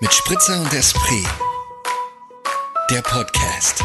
Mit Spritzer und Esprit. Der Podcast.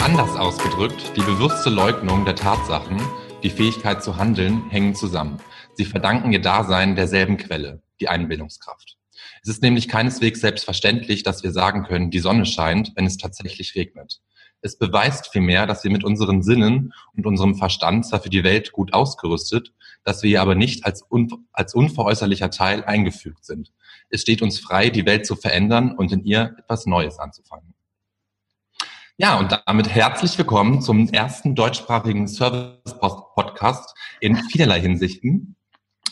Anders ausgedrückt, die bewusste Leugnung der Tatsachen, die Fähigkeit zu handeln, hängen zusammen. Sie verdanken ihr Dasein derselben Quelle, die Einbildungskraft. Es ist nämlich keineswegs selbstverständlich, dass wir sagen können, die Sonne scheint, wenn es tatsächlich regnet. Es beweist vielmehr, dass wir mit unseren Sinnen und unserem Verstand zwar für die Welt gut ausgerüstet, dass wir ihr aber nicht als, un als unveräußerlicher Teil eingefügt sind. Es steht uns frei, die Welt zu verändern und in ihr etwas Neues anzufangen. Ja, und damit herzlich willkommen zum ersten deutschsprachigen Service-Podcast in vielerlei Hinsichten,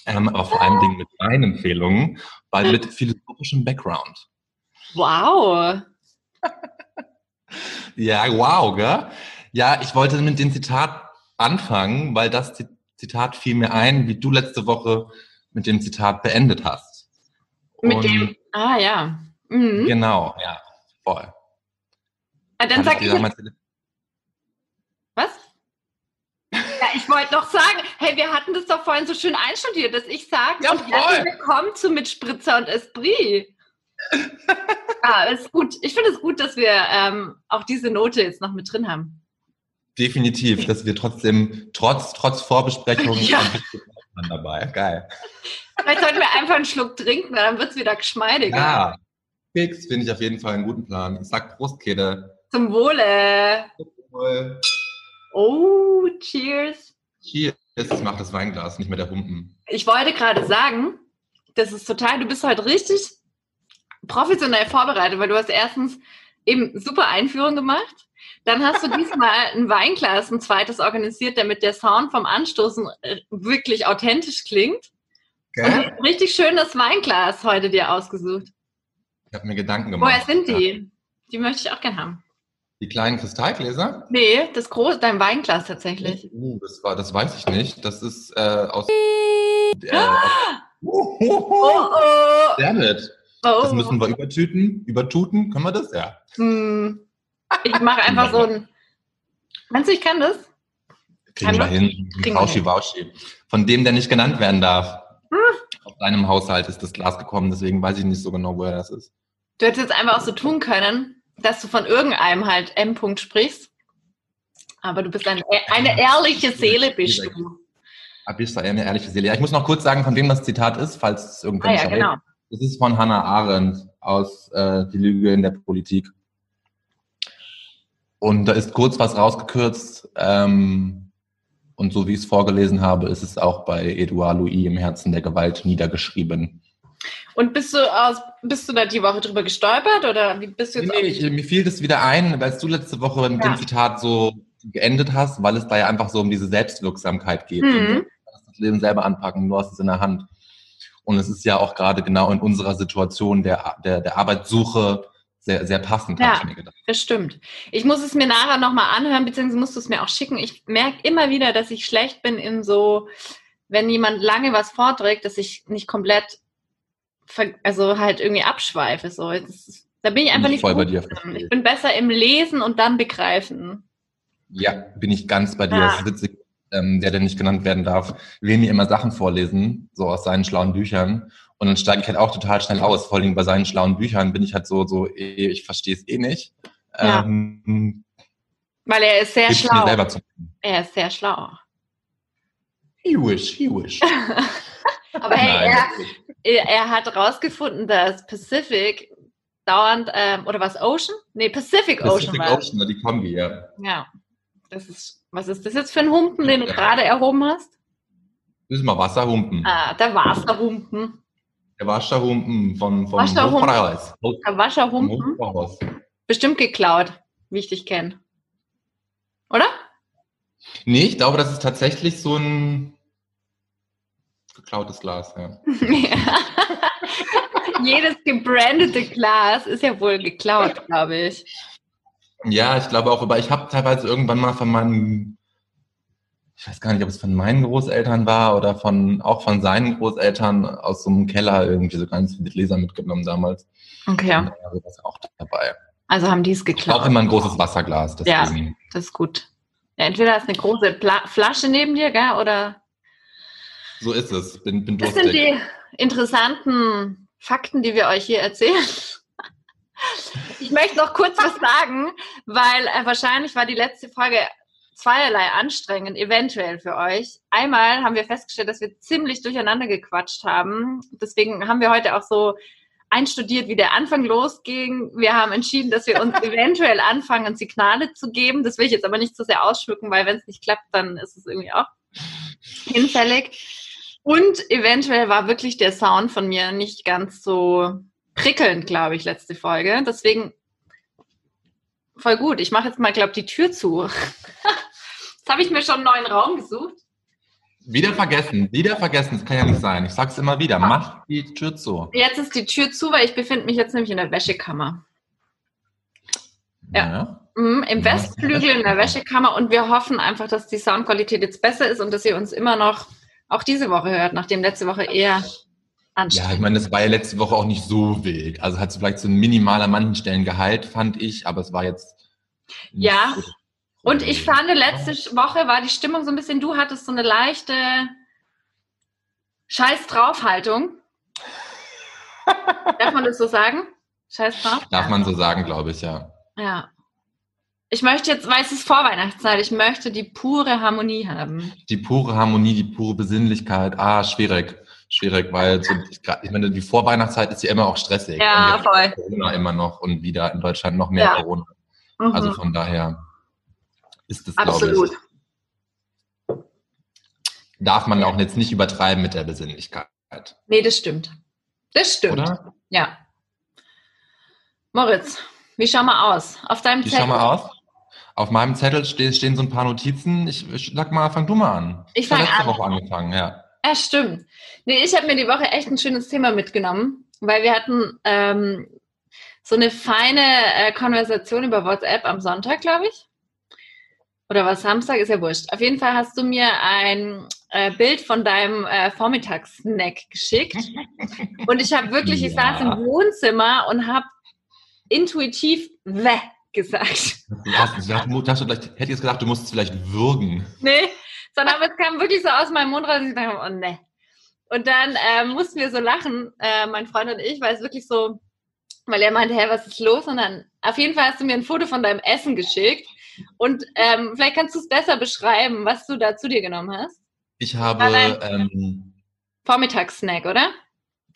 ähm, aber vor allen Dingen mit Weinempfehlungen, weil mit philosophischem Background. Wow. Ja, wow, gell? Ja, ich wollte mit dem Zitat anfangen, weil das Zitat fiel mir ein, wie du letzte Woche mit dem Zitat beendet hast. Mit Und dem, ah ja. Mhm. Genau, ja, voll. Ah, dann sag ich. ich was? Ja, ich wollte noch sagen, hey, wir hatten das doch vorhin so schön einstudiert, dass ich sage, ja, herzlich willkommen zu mit Spritzer und Esprit. Ah, ist gut. Ich finde es gut, dass wir ähm, auch diese Note jetzt noch mit drin haben. Definitiv, dass wir trotzdem, trotz, trotz Vorbesprechungen ja. dabei. Geil. Vielleicht sollten wir einfach einen Schluck trinken, dann wird es wieder geschmeidiger. Ja, fix finde ich auf jeden Fall einen guten Plan. Ich sag Prost, Kede. Zum Wohle. Wohl. Oh, cheers. Cheers. Ich mache das Weinglas, nicht mehr der Humpen. Ich wollte gerade sagen, das ist total, du bist heute richtig professionell vorbereitet, weil du hast erstens eben super Einführung gemacht. Dann hast du diesmal ein Weinglas, ein zweites organisiert, damit der Sound vom Anstoßen äh, wirklich authentisch klingt. Okay. Und ein richtig schönes Weinglas heute dir ausgesucht. Ich habe mir Gedanken gemacht. Woher sind die? Ja. Die möchte ich auch gerne haben. Die kleinen Kristallgläser? Nee, das große, dein Weinglas tatsächlich. Uh, das, war, das weiß ich nicht. Das ist äh, aus. Äh, oh, oh, oh. Sehr nett. Oh. Das müssen wir übertüten. Übertuten, können wir das? Ja. Hm. Ich mache einfach so ein. Meinst du, ich kann das? Kriegen wir hin. Rauschi Wauschi. Von dem, der nicht genannt werden darf. Hm. Aus deinem Haushalt ist das Glas gekommen, deswegen weiß ich nicht so genau, woher das ist. Du hättest jetzt einfach auch so tun können, dass du von irgendeinem halt M. -Punkt sprichst. Aber du bist eine, eine ehrliche Seele, bist du. Ah, bist du eine ehrliche Seele. Ja, ich muss noch kurz sagen, von wem das Zitat ist, falls es irgendwann ah, ja, genau. Das ist von Hannah Arendt aus äh, Die Lüge in der Politik. Und da ist kurz was rausgekürzt. Ähm, und so wie ich es vorgelesen habe, ist es auch bei Edouard Louis im Herzen der Gewalt niedergeschrieben. Und bist du aus, bist du da die Woche drüber gestolpert oder wie bist du jetzt? Nee, ich, mir fiel das wieder ein, weil du letzte Woche mit ja. dem Zitat so geendet hast, weil es da ja einfach so um diese Selbstwirksamkeit geht. Mhm. Das Leben selber anpacken, du hast es in der Hand. Und es ist ja auch gerade genau in unserer Situation der, der, der Arbeitssuche sehr, sehr passend, ja, habe ich mir gedacht. Das stimmt. Ich muss es mir nachher nochmal anhören, beziehungsweise musst du es mir auch schicken. Ich merke immer wieder, dass ich schlecht bin in so, wenn jemand lange was vorträgt, dass ich nicht komplett also halt irgendwie abschweife. So. Ist, da bin ich einfach bin ich nicht voll bei dir. Ich bin besser im Lesen und dann begreifen. Ja, bin ich ganz bei dir. Ja. Das ist witzig. Ähm, der, der nicht genannt werden darf, will mir immer Sachen vorlesen, so aus seinen schlauen Büchern. Und dann steige ich halt auch total schnell aus. Vor allem bei seinen schlauen Büchern bin ich halt so, so, eh, ich verstehe es eh nicht. Ja. Ähm, Weil er ist sehr schlau. Er ist sehr schlau. He wish, he wish. Aber hey, er, er hat herausgefunden, dass Pacific dauernd, ähm, oder was, Ocean? Nee, Pacific, Ocean Pacific Ocean, die Kombi, ja. Ja. Das ist, was ist das jetzt für ein Humpen, den du gerade erhoben hast? Das ist mal Wasserhumpen. Ah, der Wasserhumpen. Der Wasserhumpen von, von Wasserhumpen. Der Wasserhumpen. Bestimmt geklaut, wie ich dich kenne. Oder? Nee, ich glaube, das ist tatsächlich so ein geklautes Glas, ja. Jedes gebrandete Glas ist ja wohl geklaut, glaube ich. Ja, ich glaube auch, aber ich habe teilweise irgendwann mal von meinen, ich weiß gar nicht, ob es von meinen Großeltern war oder von auch von seinen Großeltern aus so einem Keller irgendwie so ganz viele Gläser mitgenommen damals. Okay. Und da war das auch dabei. Also haben die es geklaut. Auch immer ein großes Wasserglas. Deswegen. Ja, das ist gut. Ja, entweder hast du eine große Pla Flasche neben dir, gell, oder So ist es. Bin, bin das sind die interessanten Fakten, die wir euch hier erzählen. Ich möchte noch kurz was sagen, weil äh, wahrscheinlich war die letzte Folge zweierlei anstrengend, eventuell für euch. Einmal haben wir festgestellt, dass wir ziemlich durcheinander gequatscht haben. Deswegen haben wir heute auch so einstudiert, wie der Anfang losging. Wir haben entschieden, dass wir uns eventuell anfangen, Signale zu geben. Das will ich jetzt aber nicht zu sehr ausschmücken, weil wenn es nicht klappt, dann ist es irgendwie auch hinfällig. Und eventuell war wirklich der Sound von mir nicht ganz so prickelnd, glaube ich, letzte Folge. Deswegen voll gut. Ich mache jetzt mal, glaube ich, die Tür zu. jetzt habe ich mir schon einen neuen Raum gesucht. Wieder vergessen, wieder vergessen, das kann ja nicht sein. Ich sag's immer wieder, mach die Tür zu. Jetzt ist die Tür zu, weil ich befinde mich jetzt nämlich in der Wäschekammer. Ja. ja. Mhm, Im Westflügel in der Wäschekammer und wir hoffen einfach, dass die Soundqualität jetzt besser ist und dass ihr uns immer noch auch diese Woche hört, nachdem letzte Woche eher. Ja, ich meine, das war ja letzte Woche auch nicht so wild. Also hat es vielleicht so ein minimaler manchen Stellen Gehalt, fand ich, aber es war jetzt. Ja. So und ich fand, letzte Woche war die Stimmung so ein bisschen, du hattest so eine leichte Scheiß draufhaltung. Darf man das so sagen? Scheiß drauf? Darf man so sagen, glaube ich, ja. Ja. Ich möchte jetzt, weil es ist Vorweihnachtszeit, ich möchte die pure Harmonie haben. Die pure Harmonie, die pure Besinnlichkeit. Ah, schwierig. Schwierig, weil so, ich meine, die Vorweihnachtszeit ist ja immer auch stressig. Ja, voll. Corona immer noch und wieder in Deutschland noch mehr ja. Corona. Mhm. Also von daher ist das, glaube ich. Darf man auch jetzt nicht übertreiben mit der Besinnlichkeit. Nee, das stimmt. Das stimmt. Oder? Ja. Moritz, wie schau mal aus? Auf deinem Zettel. Wie schau mal aus? Auf meinem Zettel stehen, so ein paar Notizen. Ich, ich sag mal, fang du mal an. Ich fange letzte an. Woche angefangen, ja. Ja, stimmt. Nee, ich habe mir die Woche echt ein schönes Thema mitgenommen, weil wir hatten ähm, so eine feine äh, Konversation über WhatsApp am Sonntag, glaube ich. Oder was Samstag, ist ja wurscht. Auf jeden Fall hast du mir ein äh, Bild von deinem äh, Vormittagssnack geschickt. Und ich habe wirklich, ja. ich saß im Wohnzimmer und habe intuitiv weh gesagt. Du hast, du hast, du hätte jetzt gedacht, du musst es vielleicht würgen. Nee, sondern es kam wirklich so aus meinem Mund raus und ich dachte, oh ne. Und dann äh, mussten wir so lachen, äh, mein Freund und ich, weil es wirklich so, weil er meinte, hä, was ist los? Und dann, auf jeden Fall hast du mir ein Foto von deinem Essen geschickt. Und ähm, vielleicht kannst du es besser beschreiben, was du da zu dir genommen hast. Ich habe ähm, Vormittagssnack, oder?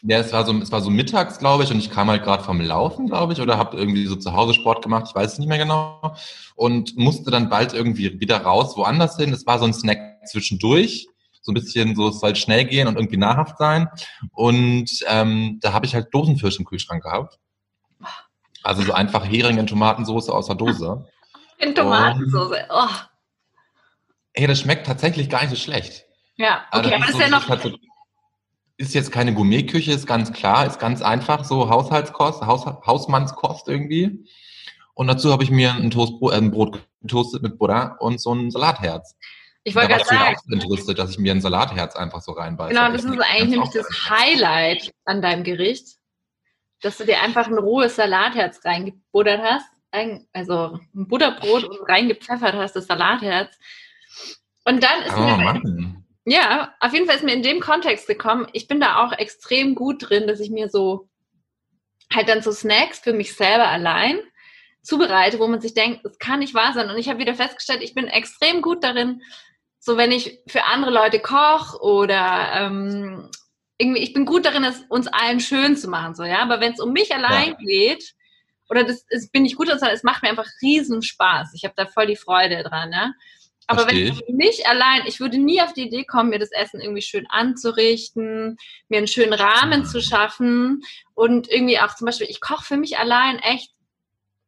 Ja, es war so, es war so mittags, glaube ich, und ich kam halt gerade vom Laufen, glaube ich, oder habe irgendwie so zu Hause Sport gemacht, ich weiß es nicht mehr genau, und musste dann bald irgendwie wieder raus, woanders hin. Es war so ein Snack zwischendurch, so ein bisschen so, es soll schnell gehen und irgendwie nahrhaft sein. Und ähm, da habe ich halt Dosenfisch im Kühlschrank gehabt. Also so einfach Hering in Tomatensauce aus der Dose. In Tomatensauce, oh. Ey, das schmeckt tatsächlich gar nicht so schlecht. Ja, okay, also aber das ist, so, ja noch... Ist jetzt keine Gourmetküche, ist ganz klar, ist ganz einfach, so Haushaltskost, Haus, Hausmannskost irgendwie. Und dazu habe ich mir ein, Toastbrot, äh, ein Brot getoastet mit Butter und so ein Salatherz. Ich wollte gerade sagen. Ich interessiert, dass ich mir ein Salatherz einfach so reinbeiße. Genau, das ist eigentlich nämlich das Highlight an deinem Gericht, dass du dir einfach ein rohes Salatherz reingebuttert hast, also ein Butterbrot und reingepfeffert hast, das Salatherz. Und dann ist oh, mir Mann. Ja, auf jeden Fall ist mir in dem Kontext gekommen. Ich bin da auch extrem gut drin, dass ich mir so halt dann so Snacks für mich selber allein zubereite, wo man sich denkt, es kann nicht wahr sein. Und ich habe wieder festgestellt, ich bin extrem gut darin, so wenn ich für andere Leute koche oder ähm, irgendwie, ich bin gut darin, es uns allen schön zu machen, so ja. Aber wenn es um mich allein ja. geht, oder das ist, bin ich gut darin, es macht mir einfach riesen Spaß. Ich habe da voll die Freude dran, ja. Aber Versteh wenn ich mich allein, ich würde nie auf die Idee kommen, mir das Essen irgendwie schön anzurichten, mir einen schönen Rahmen mhm. zu schaffen und irgendwie auch zum Beispiel, ich koche für mich allein echt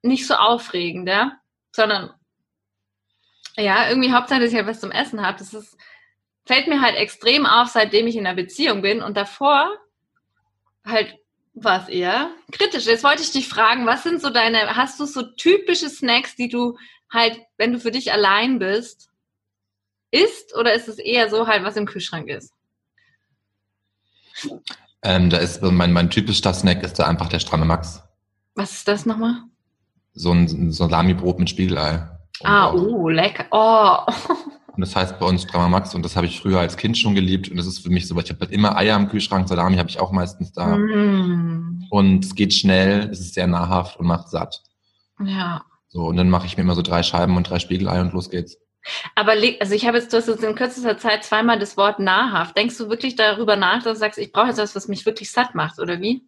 nicht so aufregend, ja, sondern ja, irgendwie Hauptsache, dass ich halt was zum Essen habe. Das ist, fällt mir halt extrem auf, seitdem ich in einer Beziehung bin und davor halt war es eher kritisch. Jetzt wollte ich dich fragen, was sind so deine, hast du so typische Snacks, die du halt, wenn du für dich allein bist, isst oder ist es eher so halt, was im Kühlschrank ist? Ähm, da ist mein, mein typischer Snack ist da einfach der stramme Max. Was ist das nochmal? So ein, so ein Salami-Brot mit Spiegelei. Ah, oh, lecker. Oh. und das heißt bei uns Drama Max und das habe ich früher als Kind schon geliebt und das ist für mich so, weil ich habe halt immer Eier im Kühlschrank, Salami habe ich auch meistens da Mm. und es geht schnell, es ist sehr nahrhaft und macht satt. Ja. So und dann mache ich mir immer so drei Scheiben und drei Spiegelei und los geht's. Aber also ich habe jetzt, du hast jetzt in kürzester Zeit zweimal das Wort nahrhaft. Denkst du wirklich darüber nach, dass du sagst, ich brauche jetzt was, was mich wirklich satt macht, oder wie?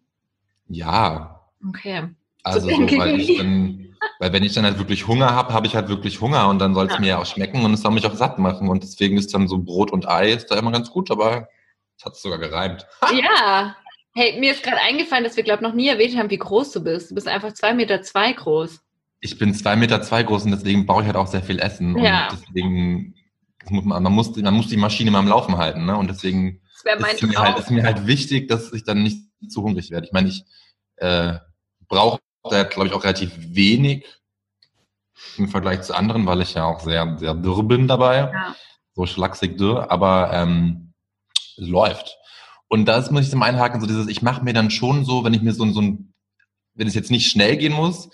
Ja, Okay. Also so, ich weil ich dann, weil wenn ich dann halt wirklich Hunger habe, habe ich halt wirklich Hunger und dann soll es Ja. mir ja auch schmecken und es soll mich auch satt machen und deswegen ist dann so Brot und Ei ist da immer ganz gut, aber es hat sogar gereimt. Ja. Hey, mir ist gerade eingefallen, dass wir, glaube noch nie erwähnt haben, wie groß du bist. Du bist einfach zwei Meter zwei groß. Ich bin zwei Meter zwei groß und deswegen brauche ich halt auch sehr viel Essen. Ja. Und deswegen, muss man, man, muss, man muss die Maschine mal am Laufen halten. Ne? Und deswegen ist mir, halt, ist mir halt wichtig, dass ich dann nicht zu hungrig werde. Ich meine, ich äh, brauche da, glaube ich, auch relativ wenig im Vergleich zu anderen, weil ich ja auch sehr, sehr dürr bin dabei. Ja. So schlaksig dürr, aber ähm, es läuft. Und das muss ich zum Einhaken, so dieses, ich mache mir dann schon so, wenn ich mir so, so ein, wenn es jetzt nicht schnell gehen muss,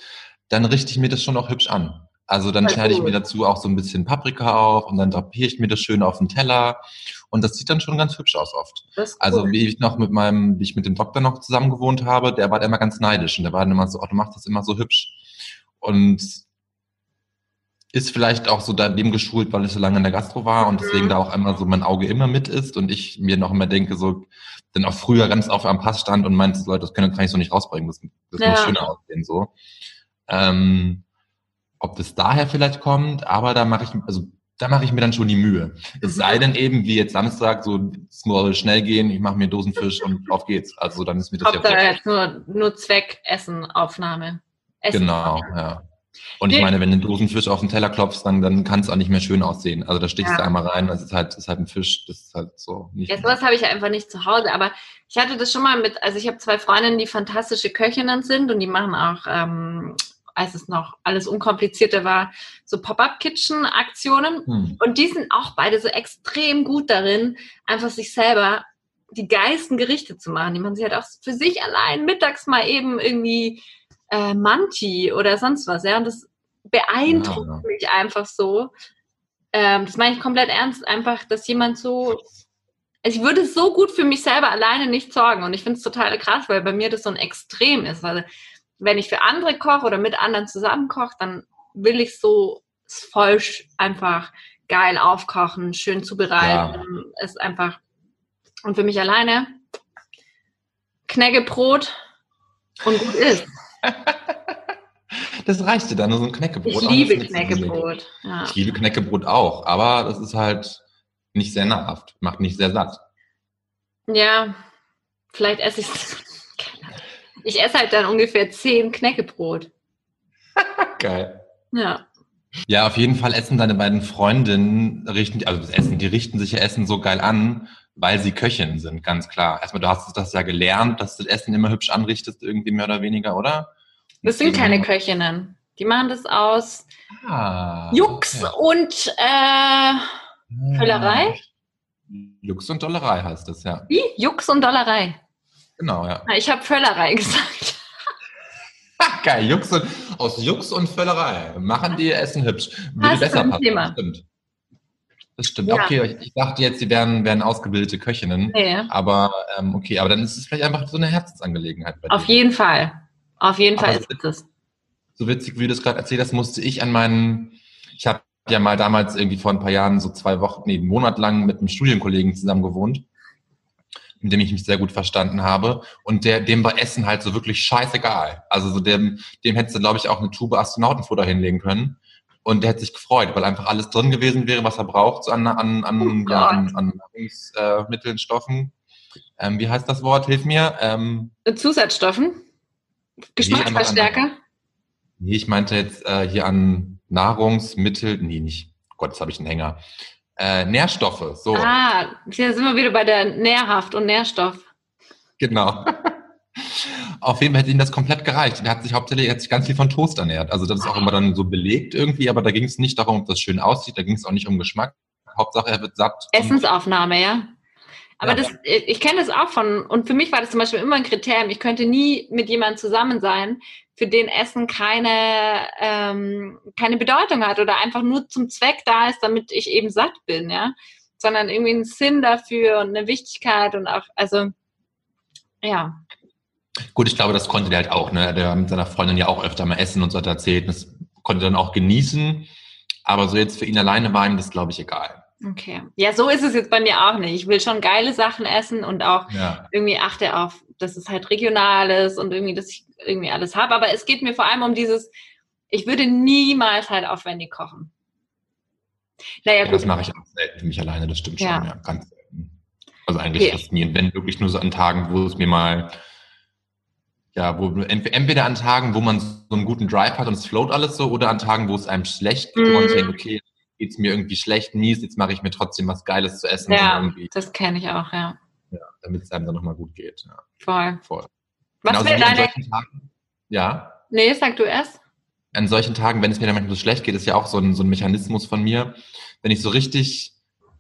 dann richte ich mir das schon auch hübsch an. Also dann schneide ich mir dazu auch so ein bisschen Paprika auf und dann drapiere ich mir das schön auf den Teller. Und das sieht dann schon ganz hübsch aus oft. Also cool. wie ich noch mit meinem, wie ich mit dem Doktor noch zusammen gewohnt habe, der war da immer ganz neidisch und der war dann immer so, oh, du machst das immer so hübsch. Und ist vielleicht auch so daneben geschult, weil ich so lange in der Gastro war und deswegen Mhm. da auch einmal so mein Auge immer mit ist und ich mir noch immer denke, so, dann auch früher ganz oft am Pass stand und meinte, Leute, das können, kann ich so nicht rausbringen, das, das Ja. muss schöner aussehen, so. Ähm, ob das daher vielleicht kommt, aber da mache ich, also da mache ich mir dann schon die Mühe. Es Mhm. sei denn eben, wie jetzt Samstag, so es muss schnell gehen, ich mache mir Dosenfisch und auf geht's. Also dann ist mir das Hauptsache ja jetzt nur, nur Zweck Essen, Aufnahme. Essen. Genau, ja. Und ich meine, wenn du einen Dosenfisch auf den Teller klopfst, dann, dann kann es auch nicht mehr schön aussehen. Also da stichst Ja. du einmal rein, das ist halt, ist halt ein Fisch, das ist halt so nicht. Ja, sowas habe ich ja einfach nicht zu Hause, aber ich hatte das schon mal mit, also ich habe zwei Freundinnen, die fantastische Köchinnen sind und die machen auch, ähm, als es noch alles unkomplizierter war, so Pop-up-Kitchen-Aktionen. Hm. Und die sind auch beide so extrem gut darin, einfach sich selber die geilsten Gerichte zu machen. Die machen sich halt auch für sich allein mittags mal eben irgendwie äh, Manti oder sonst was, ja. Und das beeindruckt Ja, ja. mich einfach so. Ähm, das meine ich komplett ernst, einfach, dass jemand so. Also ich würde so gut für mich selber alleine nicht sorgen. Und ich finde es total krass, weil bei mir das so ein Extrem ist. Also wenn ich für andere koche oder mit anderen zusammen koche, dann will ich so es voll einfach geil aufkochen, schön zubereiten. Ist einfach. Und für mich alleine Knäckebrot und gut ist. Das reicht dir dann, nur so ein Knäckebrot. Ich liebe. Knäckebrot. Ja. Ich liebe Knäckebrot auch, aber das ist halt nicht sehr nahrhaft, macht nicht sehr satt. ja, vielleicht esse ich Ich esse halt dann ungefähr zehn Knäckebrot. Geil. Ja. Ja, auf jeden Fall essen deine beiden Freundinnen, richten, also das Essen, die richten sich ihr Essen so geil an, weil sie Köchinnen sind, ganz klar. Erstmal, du hast das ja gelernt, dass du das Essen immer hübsch anrichtest, irgendwie mehr oder weniger, oder? Das sind keine Köchinnen. Die machen das aus Ah, Jux okay. und äh, Völlerei? Jux und Dollerei heißt das, ja. wie? Jux und Dollerei. Genau, ja. Ich habe Völlerei gesagt. Geil, Jux und, aus Jux und Völlerei machen die ihr Essen hübsch. Würde besser passen. Thema. Das stimmt. Das stimmt. Ja. Okay, ich, ich dachte jetzt, sie wären, wären ausgebildete Köchinnen. Nee. Aber ähm, okay, aber dann ist es vielleicht einfach so eine Herzensangelegenheit bei Auf dir. jeden Fall. Auf jeden Fall es ist es. So witzig, wie du das gerade erzählt hast, musste ich an meinen, ich habe ja mal damals irgendwie vor ein paar Jahren so zwei Wochen, nee, einen Monat lang mit einem Studienkollegen zusammen gewohnt, mit dem ich mich sehr gut verstanden habe. Und der, dem war Essen halt so wirklich scheißegal. Also so dem, dem hättest du, glaube ich, auch eine Tube Astronautenfutter hinlegen können. Und der hätte sich gefreut, weil einfach alles drin gewesen wäre, was er braucht, so an, an, an, Oh ja, an, an Nahrungsmitteln, Stoffen. Ähm, wie heißt das Wort? Hilf mir. Ähm, Mit Zusatzstoffen? Geschmacksverstärker? Nee, ich meinte jetzt äh, hier an Nahrungsmittel, nee, nicht. Gott, jetzt habe ich einen Hänger. Äh, Nährstoffe, so, Ah, hier sind wir wieder bei der Nährhaft und Nährstoff. genau. Auf jeden Fall hätte ihm das komplett gereicht. Er hat sich hauptsächlich hat sich ganz viel von Toast ernährt. Also das ist auch immer dann so belegt irgendwie, aber da ging es nicht darum, ob das schön aussieht, da ging es auch nicht um Geschmack. Hauptsache, er wird satt. Essensaufnahme, ja. Aber Ja. das, ich kenne das auch von, und für mich war das zum Beispiel immer ein Kriterium. Ich könnte nie mit jemandem zusammen sein, für den Essen keine, ähm, keine Bedeutung hat oder einfach nur zum Zweck da ist, damit ich eben satt bin, ja. Sondern irgendwie einen Sinn dafür und eine Wichtigkeit und auch, also, ja. Gut, ich glaube, das konnte der halt auch, ne? Der war mit seiner Freundin ja auch öfter mal essen und so hat er erzählt. Das konnte er dann auch genießen. Aber so jetzt für ihn alleine war ihm das, glaube ich, egal. Okay. Ja, so ist es jetzt bei mir auch nicht. Ich will schon geile Sachen essen und auch Ja. irgendwie achte auf, dass es halt regional ist und irgendwie, dass ich irgendwie alles habe. Aber es geht mir vor allem um dieses, ich würde niemals halt aufwendig kochen. Naja, Ja, das mache ich auch selten für mich alleine, das stimmt schon, ja, ganz selten. Also eigentlich Okay. fast nie. Und wenn wirklich nur so an Tagen, wo es mir mal, ja, wo ent- entweder an Tagen, wo man so einen guten Drive hat und es float alles so, oder an Tagen, wo es einem schlecht geht, wo man Mhm. denkt, okay, geht's mir irgendwie schlecht, mies, jetzt mache ich mir trotzdem was Geiles zu essen, Ja, das kenne ich auch, ja. ja, damit es einem dann nochmal gut geht. Ja, Voll. voll. Was wäre deine. solchen Tagen, ja, Nee, sag du erst. an solchen Tagen, wenn es mir dann manchmal so schlecht geht, ist ja auch so ein, so ein Mechanismus von mir, wenn ich so richtig,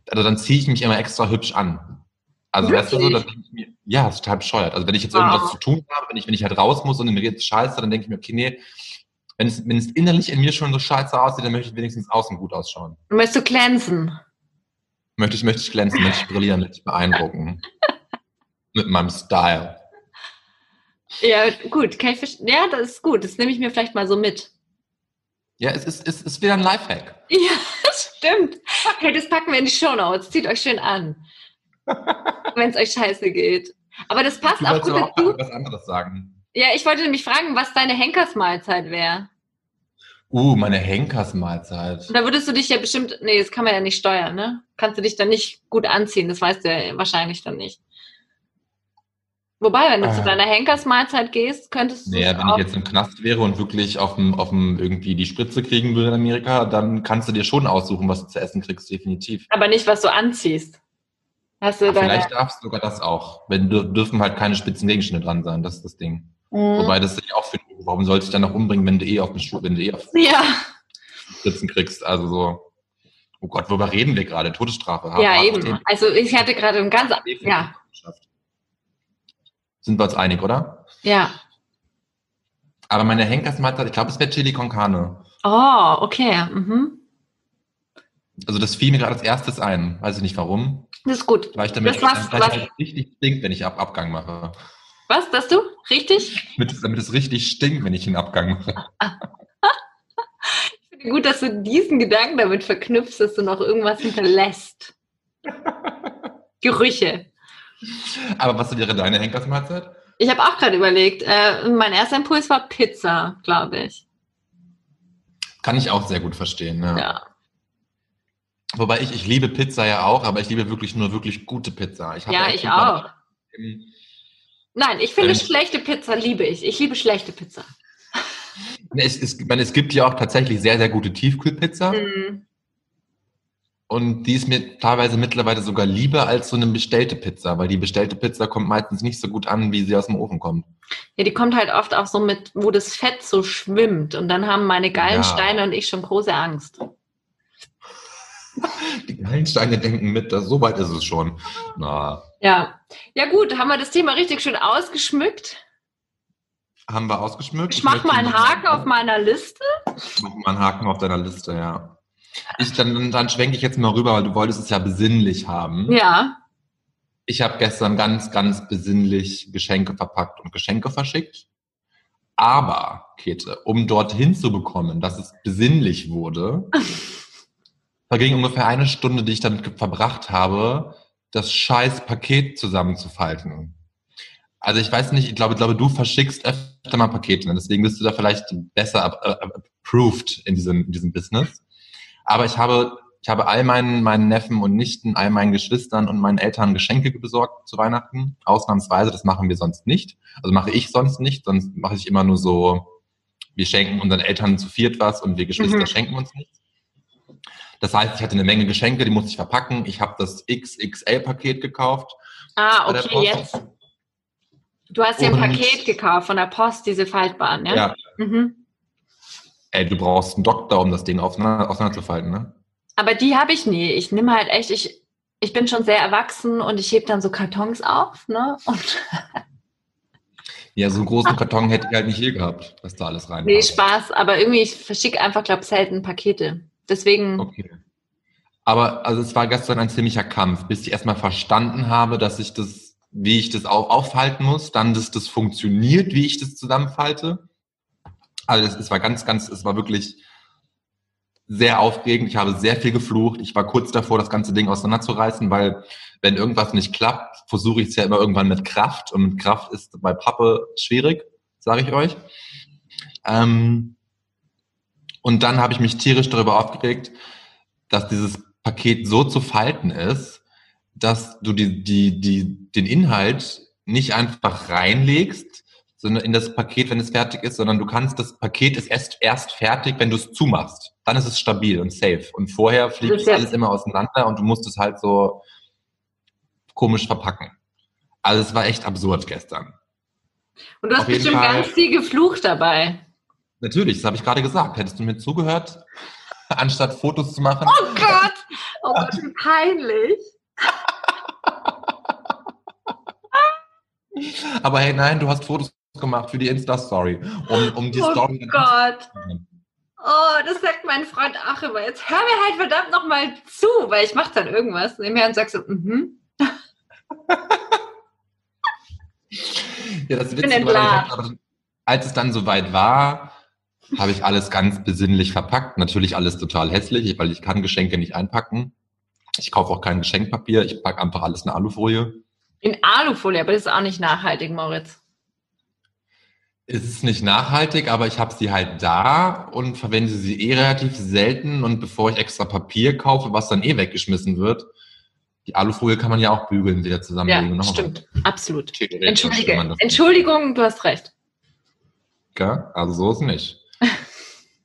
also dann ziehe ich mich immer extra hübsch an. Also weißt du so, Wirklich? dann denke ich mir, ja, das ist total bescheuert. Also wenn ich jetzt Wow. irgendwas zu tun habe, wenn ich, wenn ich halt raus muss und mir geht's scheiße, dann denke ich mir, okay, nee, wenn es, wenn es innerlich in mir schon so scheiße aussieht, dann möchte ich wenigstens außen gut ausschauen. Möchtest du glänzen? Möchte ich, möchte ich glänzen, möchte ich brillieren, möchte ich beeindrucken. Mit meinem Style. Ja, gut. Kann ich verstehen. Ja, das ist gut. Das nehme ich mir vielleicht mal so mit. Ja, es ist, es ist wieder ein Lifehack. Ja, das stimmt. Hey, das packen wir in die Shownotes. Zieht euch schön an. Wenn es euch scheiße geht. Aber das passt Du auch gut dazu. was anderes sagen. Ja, ich wollte nämlich fragen, was deine Henkersmahlzeit wäre. Uh, meine Henkersmahlzeit. Da würdest du dich ja bestimmt, nee, das kann man ja nicht steuern, ne? Kannst du dich dann nicht gut anziehen, das weißt du ja wahrscheinlich dann nicht. Wobei, wenn du Ah. zu deiner Henkersmahlzeit gehst, könntest du Naja, wenn ich jetzt im Knast wäre und wirklich auf dem, auf dem irgendwie die Spritze kriegen würde in Amerika, dann kannst du dir schon aussuchen, was du zu essen kriegst, definitiv. aber nicht, was du anziehst. Hast du deine, vielleicht darfst du sogar das auch. Wenn dür- dürfen halt keine spitzen Gegenstände dran sein, das ist das Ding. Mhm. Wobei das ich auch finde, warum sollte ich dann noch umbringen, wenn du eh auf dem Stuhl, wenn du eh auf ja, Spritzen kriegst? Also so, oh Gott, worüber reden wir gerade? Todesstrafe. ja, Harte eben. Themen. Also ich hatte gerade ein ganz, ja, Sind wir uns einig, oder? ja. Aber meine Henkersmahlzeit, ich glaube, es wäre Chili con Carne. Oh, okay. Mhm. Also das fiel mir gerade als erstes ein. Weiß ich nicht warum. Das ist gut. Weil ich damit Das was- was- halt richtig stinkt, wenn ich Ab Abgang mache. Was, das du? Richtig? Damit, es- damit es richtig stinkt, wenn ich einen Abgang mache. Ich finde gut, dass du diesen Gedanken damit verknüpfst, dass du noch irgendwas hinterlässt. Gerüche. Aber was wäre deine Henkersmahlzeit? Ich habe auch gerade überlegt, äh, mein erster Impuls war Pizza, glaube ich. Kann ich auch sehr gut verstehen. Ja. Ja. Wobei ich, ich liebe Pizza ja auch, aber ich liebe wirklich nur wirklich gute Pizza. Ich habe Ja, ich auch. Nein, ich finde Ähm. schlechte Pizza liebe ich. Ich liebe schlechte Pizza. Es, es, ich meine, es gibt ja auch tatsächlich sehr, sehr gute Tiefkühlpizza. Mhm. Und die ist mir teilweise mittlerweile sogar lieber als so eine bestellte Pizza, weil die bestellte Pizza kommt meistens nicht so gut an, wie sie aus dem Ofen kommt. Ja, die kommt halt oft auch so mit, wo das Fett so schwimmt. Und dann haben meine geilen Ja. Steine und ich schon große Angst. Die Gallensteine denken mit, dass so weit ist es schon. Na, Ja. Ja, gut, haben wir das Thema richtig schön ausgeschmückt. haben wir ausgeschmückt. Ich mache möchte mal einen Haken auf meiner Liste. Mach mal einen Haken auf deiner Liste, ja. Ich, dann dann schwenke ich jetzt mal rüber, weil du wolltest es ja besinnlich haben. Ja. Ich habe gestern ganz, ganz besinnlich Geschenke verpackt und Geschenke verschickt. Aber, Käthe, um dorthin zu bekommen, dass es besinnlich wurde, verging ungefähr eine Stunde, die ich damit verbracht habe, das scheiß Paket zusammenzufalten. Also ich weiß nicht, ich glaube, ich glaube, du verschickst öfter mal Pakete, ne? deswegen bist du da vielleicht besser äh, approved in diesem, in diesem Business. Aber ich habe, ich habe all meinen, meinen Neffen und Nichten, all meinen Geschwistern und meinen Eltern Geschenke besorgt zu Weihnachten. Ausnahmsweise, das machen wir sonst nicht. Also mache ich sonst nicht, sonst mache ich immer nur so, wir schenken unseren Eltern zu viert was und wir Geschwister Mhm. schenken uns nichts. Das heißt, ich hatte eine Menge Geschenke, die musste ich verpacken. Ich habe das XXL-Paket gekauft. Ah, okay, jetzt. Du hast dir ein Paket gekauft von der Post, diese faltbaren, ja? Ja. Mhm. Ey, du brauchst einen Doktor, um das Ding auseinander, auseinanderzufalten, ne? Aber die habe ich nie. Ich nehme halt echt, ich, ich bin schon sehr erwachsen und ich hebe dann so Kartons auf, ne? Und Ja, so einen großen Karton hätte ich halt nicht hier gehabt, was da alles rein nee. Spaß, aber irgendwie, ich verschicke einfach, glaube selten Pakete. Deswegen, Okay. Aber also es war gestern ein ziemlicher Kampf, bis ich erstmal verstanden habe, dass ich das, wie ich das auch aufhalten muss, dann, dass das funktioniert, wie ich das zusammenfalte. Also es, es war ganz, ganz, es war wirklich sehr aufregend. Ich habe sehr viel geflucht. Ich war kurz davor, das ganze Ding auseinanderzureißen, weil wenn irgendwas nicht klappt, versuche ich es ja immer irgendwann mit Kraft. Und mit Kraft ist bei Pappe schwierig, sage ich euch. Ähm, und dann habe ich mich tierisch darüber aufgeregt, dass dieses Paket so zu falten ist, dass du die, die, die, den Inhalt nicht einfach reinlegst, sondern in das Paket, wenn es fertig ist, sondern du kannst, das Paket ist erst, erst fertig, wenn du es zumachst. Dann ist es stabil und safe. Und vorher fliegt ja- alles immer auseinander und du musst es halt so komisch verpacken. Also es war echt absurd gestern. und du hast bestimmt Fall- ganz viel geflucht dabei. Natürlich, das habe ich gerade gesagt. Hättest du mir zugehört, anstatt Fotos zu machen? Oh Gott! Oh Gott, wie peinlich. Aber hey, nein, du hast Fotos gemacht für die Insta-Story, um, um die Oh Story dann Gott. Oh, das sagt mein Freund auch immer. Jetzt hör mir halt verdammt nochmal zu, weil ich mach dann irgendwas nebenher und sag so, mhm. Ja, das bin Witzige war, ich hab, aber als es dann soweit war, habe ich alles ganz besinnlich verpackt. Natürlich alles total hässlich, weil ich kann Geschenke nicht einpacken. Ich kaufe auch kein Geschenkpapier. Ich packe einfach alles in Alufolie. In Alufolie, aber das ist auch nicht nachhaltig, Moritz. Es ist nicht nachhaltig, aber ich habe sie halt da und verwende sie eh relativ selten. Und bevor ich extra Papier kaufe, was dann eh weggeschmissen wird, die Alufolie kann man ja auch bügeln, wieder zusammenlegen. Ja, noch stimmt. Absolut. Theoretisch, wenn Entschuldige. Entschuldigung, du hast recht. Gell? Also so ist nicht.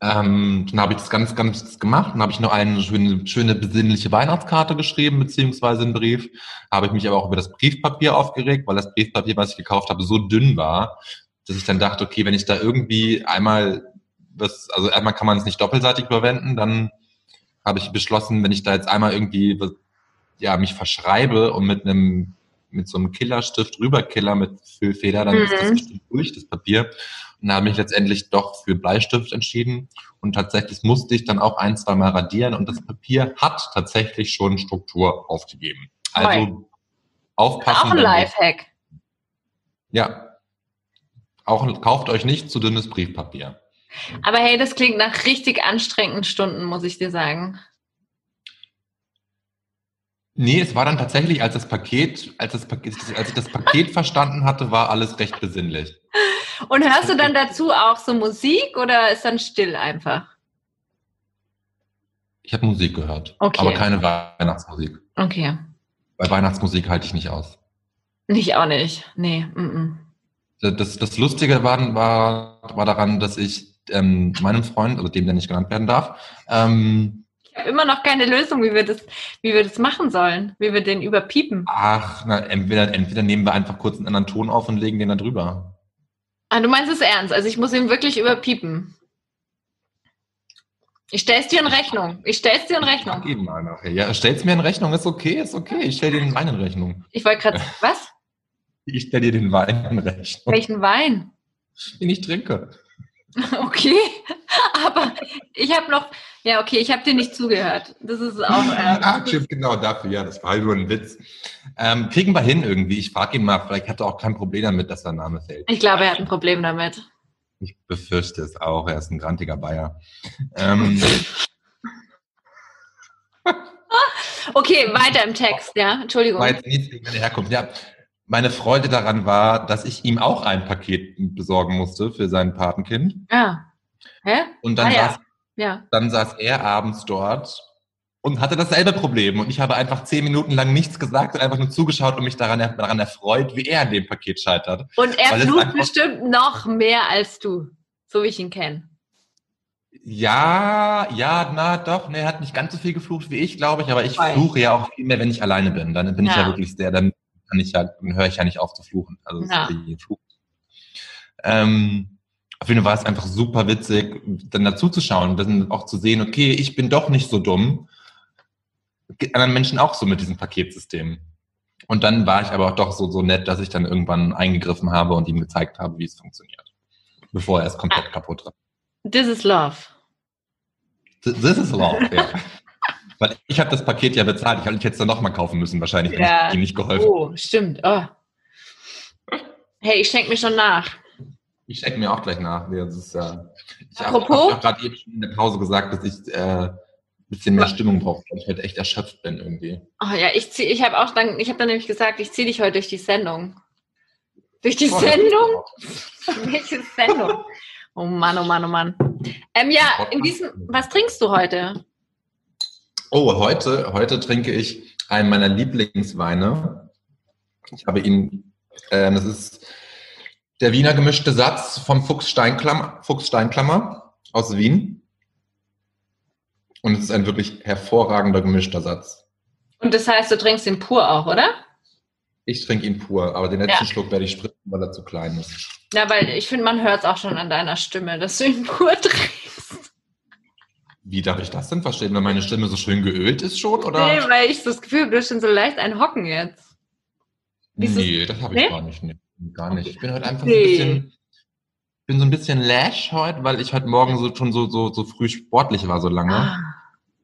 Ähm, dann habe ich das ganz, ganz gemacht. Dann habe ich noch eine schöne, schöne besinnliche Weihnachtskarte geschrieben, beziehungsweise einen Brief. Habe ich mich aber auch über das Briefpapier aufgeregt, weil das Briefpapier, was ich gekauft habe, so dünn war, dass ich dann dachte, okay, wenn ich da irgendwie einmal was, also einmal kann man es nicht doppelseitig verwenden, dann habe ich beschlossen, wenn ich da jetzt einmal irgendwie ja, mich verschreibe und mit einem mit so einem Killerstift rüberkiller mit Füllfeder, dann ist das Mhm. bestimmt durch, das Papier. Und habe ich letztendlich doch für Bleistift entschieden. Und tatsächlich musste ich dann auch ein, zwei Mal radieren und das Papier hat tatsächlich schon Struktur aufgegeben. Also aufpassen. Auch ein Lifehack. Ja. Auch kauft euch nicht zu dünnes Briefpapier. Aber hey, das klingt nach richtig anstrengenden Stunden, muss ich dir sagen. Nee, es war dann tatsächlich, als das Paket, als das Paket, als ich das Paket verstanden hatte, war alles recht besinnlich. Und hörst du dann dazu auch so Musik oder ist dann still einfach? Ich habe Musik gehört, Okay. aber keine Weihnachtsmusik. Okay. Bei Weihnachtsmusik halte ich nicht aus. Ich auch nicht. Nee. Mm -mm. Das, das Lustige war, war, war daran, dass ich ähm, meinem Freund, also dem, der nicht genannt werden darf, ähm, Ich habe immer noch keine Lösung, wie wir das, wie wir das machen sollen, wie wir den überpiepen. ach, na, entweder, entweder nehmen wir einfach kurz einen anderen Ton auf und legen den da drüber. Ah, du meinst es ernst? Also ich muss ihn wirklich überpiepen. Ich stell's dir in Rechnung. Ich stell's dir in Rechnung. ihm mal nachher. Ja, stell's mir in Rechnung, ist okay, ist okay. Ich stell dir den Wein in Rechnung. Ich wollte gerade, was? Ich stell dir den Wein in Rechnung, Welchen Wein? den ich trinke. Okay, aber ich habe noch, ja okay, ich habe dir nicht zugehört. Das ist auch, Ah, äh, stimmt, genau dafür, ja, das war nur ein Witz. Ähm, kriegen wir hin irgendwie. Ich frage ihn mal, vielleicht hat er auch kein Problem damit, dass der Name fällt. ich glaube, er hat ein Problem damit. Ich befürchte es auch, er ist ein grantiger Bayer. Ähm, Okay, weiter im Text, ja. Entschuldigung. war jetzt gegen meine Herkunft. Ja, meine Freude daran war, dass ich ihm auch ein Paket besorgen musste für sein Patenkind. Ja. Hä? Und dann, Ah, ja. Ja. dann saß er abends dort und hatte dasselbe Problem. Und ich habe einfach zehn Minuten lang nichts gesagt und einfach nur zugeschaut und mich daran, daran erfreut, wie er an dem Paket scheitert. Und er flucht bestimmt noch mehr als du, so wie ich ihn kenne. Ja, ja, na doch, ne, er hat nicht ganz so viel geflucht wie ich, glaube ich, aber ich Fein. fluche ja auch viel mehr, wenn ich alleine bin. Dann bin ich Ja. ja wirklich sehr, dann kann ich ja, dann höre ich ja nicht auf zu fluchen. Also Ja. Ähm, auf jeden Fall war es einfach super witzig, dann dazu zu schauen, dann auch zu sehen, okay, ich bin doch nicht so dumm. geht anderen Menschen auch so mit diesem Paketsystem. Und dann war ich aber auch doch so, so nett, dass ich dann irgendwann eingegriffen habe und ihm gezeigt habe, wie es funktioniert. Bevor er es komplett Ah. kaputt hat. This is love. Th- This is love, ja. Weil ich habe das Paket ja bezahlt. Ich hätte jetzt dann nochmal kaufen müssen, wahrscheinlich, wenn Ja. ich ihm nicht geholfen Oh, stimmt. Oh. Hey, ich schenke mir schon nach. Ich schenke mir auch gleich nach. Nee, das ist, äh, ich habe hab gerade eben schon in der Pause gesagt, dass ich äh, ein bisschen mehr Stimmung brauche, weil ich heute echt erschöpft bin irgendwie. Oh ja, ich zieh, ich habe auch dann, ich habe dann nämlich gesagt, ich ziehe dich heute durch die Sendung. Durch die Oh, Sendung? Welche Sendung? Oh Mann, oh Mann, oh Mann. Ähm, ja, in diesem, was trinkst du heute? Oh, heute, heute trinke ich einen meiner Lieblingsweine. Ich habe ihn, äh, das ist der Wiener gemischte Satz vom Fuchs Steinklammer, Fuchs Steinklammer aus Wien. Und es ist ein wirklich hervorragender gemischter Satz. Und das heißt, du trinkst ihn pur auch, oder? Ich trinke ihn pur, aber den letzten Ja. Schluck werde ich spritzen, weil er zu klein ist. Ja, weil ich finde, man hört es auch schon an deiner Stimme, dass du ihn pur trinkst. Wie darf ich das denn verstehen, wenn meine Stimme so schön geölt ist schon? Oder? Nee, weil ich so das Gefühl habe, du hast schon so leicht ein Hocken jetzt. Wieso- Nee, das habe ich Nee? gar nicht. Nee, gar nicht. Ich bin heute einfach Nee. so ein bisschen, bin so ein bisschen lash heute, weil ich heute Morgen so, schon so, so, so früh sportlich war, so lange. Ah,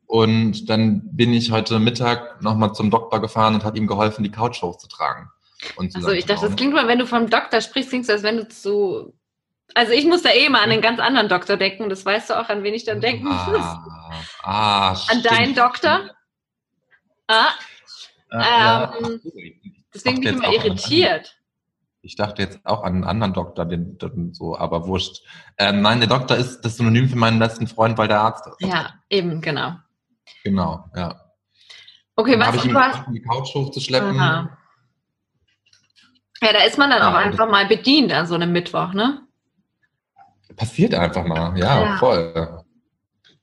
Und dann bin ich heute Mittag nochmal zum Doktor gefahren und habe ihm geholfen, die Couch hochzutragen. Also ich dachte, das klingt mal, wenn du vom Doktor sprichst, klingt so, als wenn du zu. Also ich muss da eh mal an einen ganz anderen Doktor denken. Das weißt du auch, an wen ich dann denken muss. Ah, ah, An stimmt. deinen Doktor? Ah, ja. Ähm, ich deswegen bin ich immer irritiert. Ich dachte jetzt auch an einen anderen Doktor, den, den so, aber wurscht. Ähm, nein, der Doktor ist das Synonym für meinen besten Freund, weil der Arzt ist. Ja, eben, genau. Genau, ja. Okay, Dann was habe ich hast. geholfen, die Couch hochzuschleppen. Aha. Ja, da ist man dann Ja, auch einfach mal bedient an so einem Mittwoch, ne? Passiert einfach mal, ja, Ja. voll.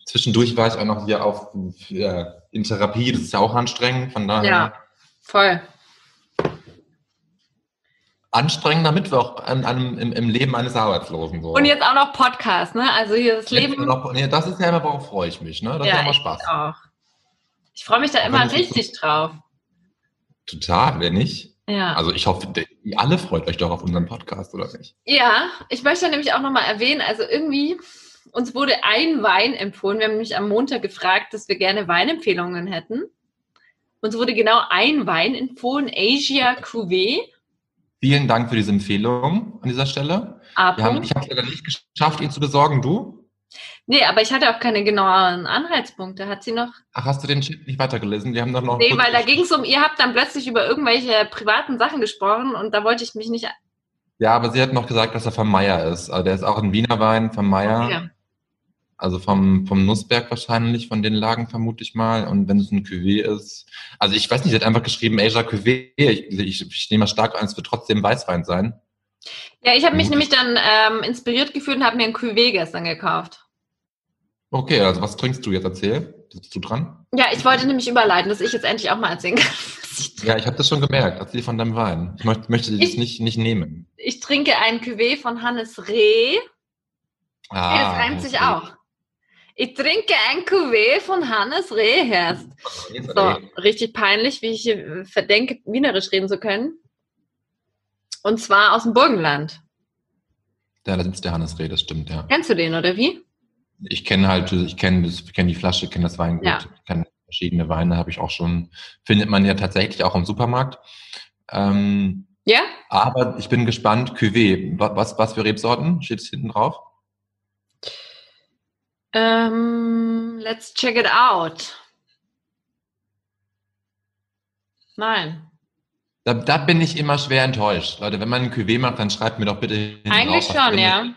Zwischendurch war ich auch noch hier auf in Therapie, das ist ja auch anstrengend, von daher Ja. Voll. Anstrengender Mittwoch an, an, im, im Leben eines Arbeitslosen. So. Und jetzt auch noch Podcast, ne? Also hier das Jetzt Leben. Noch, nee, das ist ja immer, worauf freue ich mich, ne? Das ja, ist ja immer ich Spaß. auch. Ich freue mich da Auch immer richtig drauf. Total, wenn nicht. Ja. Also ich hoffe, ihr alle freut euch doch auf unseren Podcast, oder nicht? Ja, ich möchte nämlich auch nochmal erwähnen, also irgendwie, uns wurde ein Wein empfohlen. Wir haben nämlich am Montag gefragt, dass wir gerne Weinempfehlungen hätten. Uns wurde genau ein Wein empfohlen, Asia Cuvée. Vielen Dank für diese Empfehlung an dieser Stelle. Wir haben, ich habe es leider nicht geschafft, ihn zu besorgen. Du? Nee, aber ich hatte auch keine genauen Anhaltspunkte. Hat sie noch? Ach, hast du den Shit nicht weitergelesen? Die haben doch noch. Nee, weil da ging es um, ihr habt dann plötzlich über irgendwelche privaten Sachen gesprochen und da wollte ich mich nicht. Ja, aber sie hat noch gesagt, dass er vom Meier ist. Also der ist auch ein Wiener Wein vom Meier. Okay. Also vom, vom Nussberg wahrscheinlich, von den Lagen vermute ich mal. Und wenn es ein Cuvée ist. Also ich weiß nicht, sie hat einfach geschrieben, Asia Cuvée. Ich, ich, ich nehme mal stark an, es wird trotzdem Weißwein sein. Ja, ich habe mich nämlich dann ähm, inspiriert gefühlt und habe mir ein Cuvée gestern gekauft. Okay, also was trinkst du jetzt? Erzähl. Bist du dran? Ja, ich wollte nämlich überleiten, dass ich jetzt endlich auch mal erzählen kann. ich. Ja, ich habe das schon gemerkt. Erzähl von deinem Wein. Ich möchte, möchte das Ich- nicht, nicht nehmen. Ich trinke ein Cuvée von Hannes Reh. Ah, Hey, das reimt sich auch. Ich trinke ein Cuvée von Hannes Rehherst. So, richtig peinlich, wie ich verdenke, Wienerisch reden zu können. Und zwar aus dem Burgenland. Ja, da sitzt der Hannes Reh, das stimmt, ja. Kennst du den, oder wie? Ich kenne halt, ich kenne kenne die Flasche, kenne das Weingut, Ja. ich kenne verschiedene Weine, habe ich auch schon, findet man ja tatsächlich auch im Supermarkt. Ähm, Ja? aber ich bin gespannt, Cuvée, Wa- was, was für Rebsorten steht es hinten drauf? Ähm, let's check it out. Nein. Da, da bin ich immer schwer enttäuscht. Leute, wenn man ein Cuvée macht, dann schreibt mir doch bitte Eigentlich drauf, schon, ja. ist,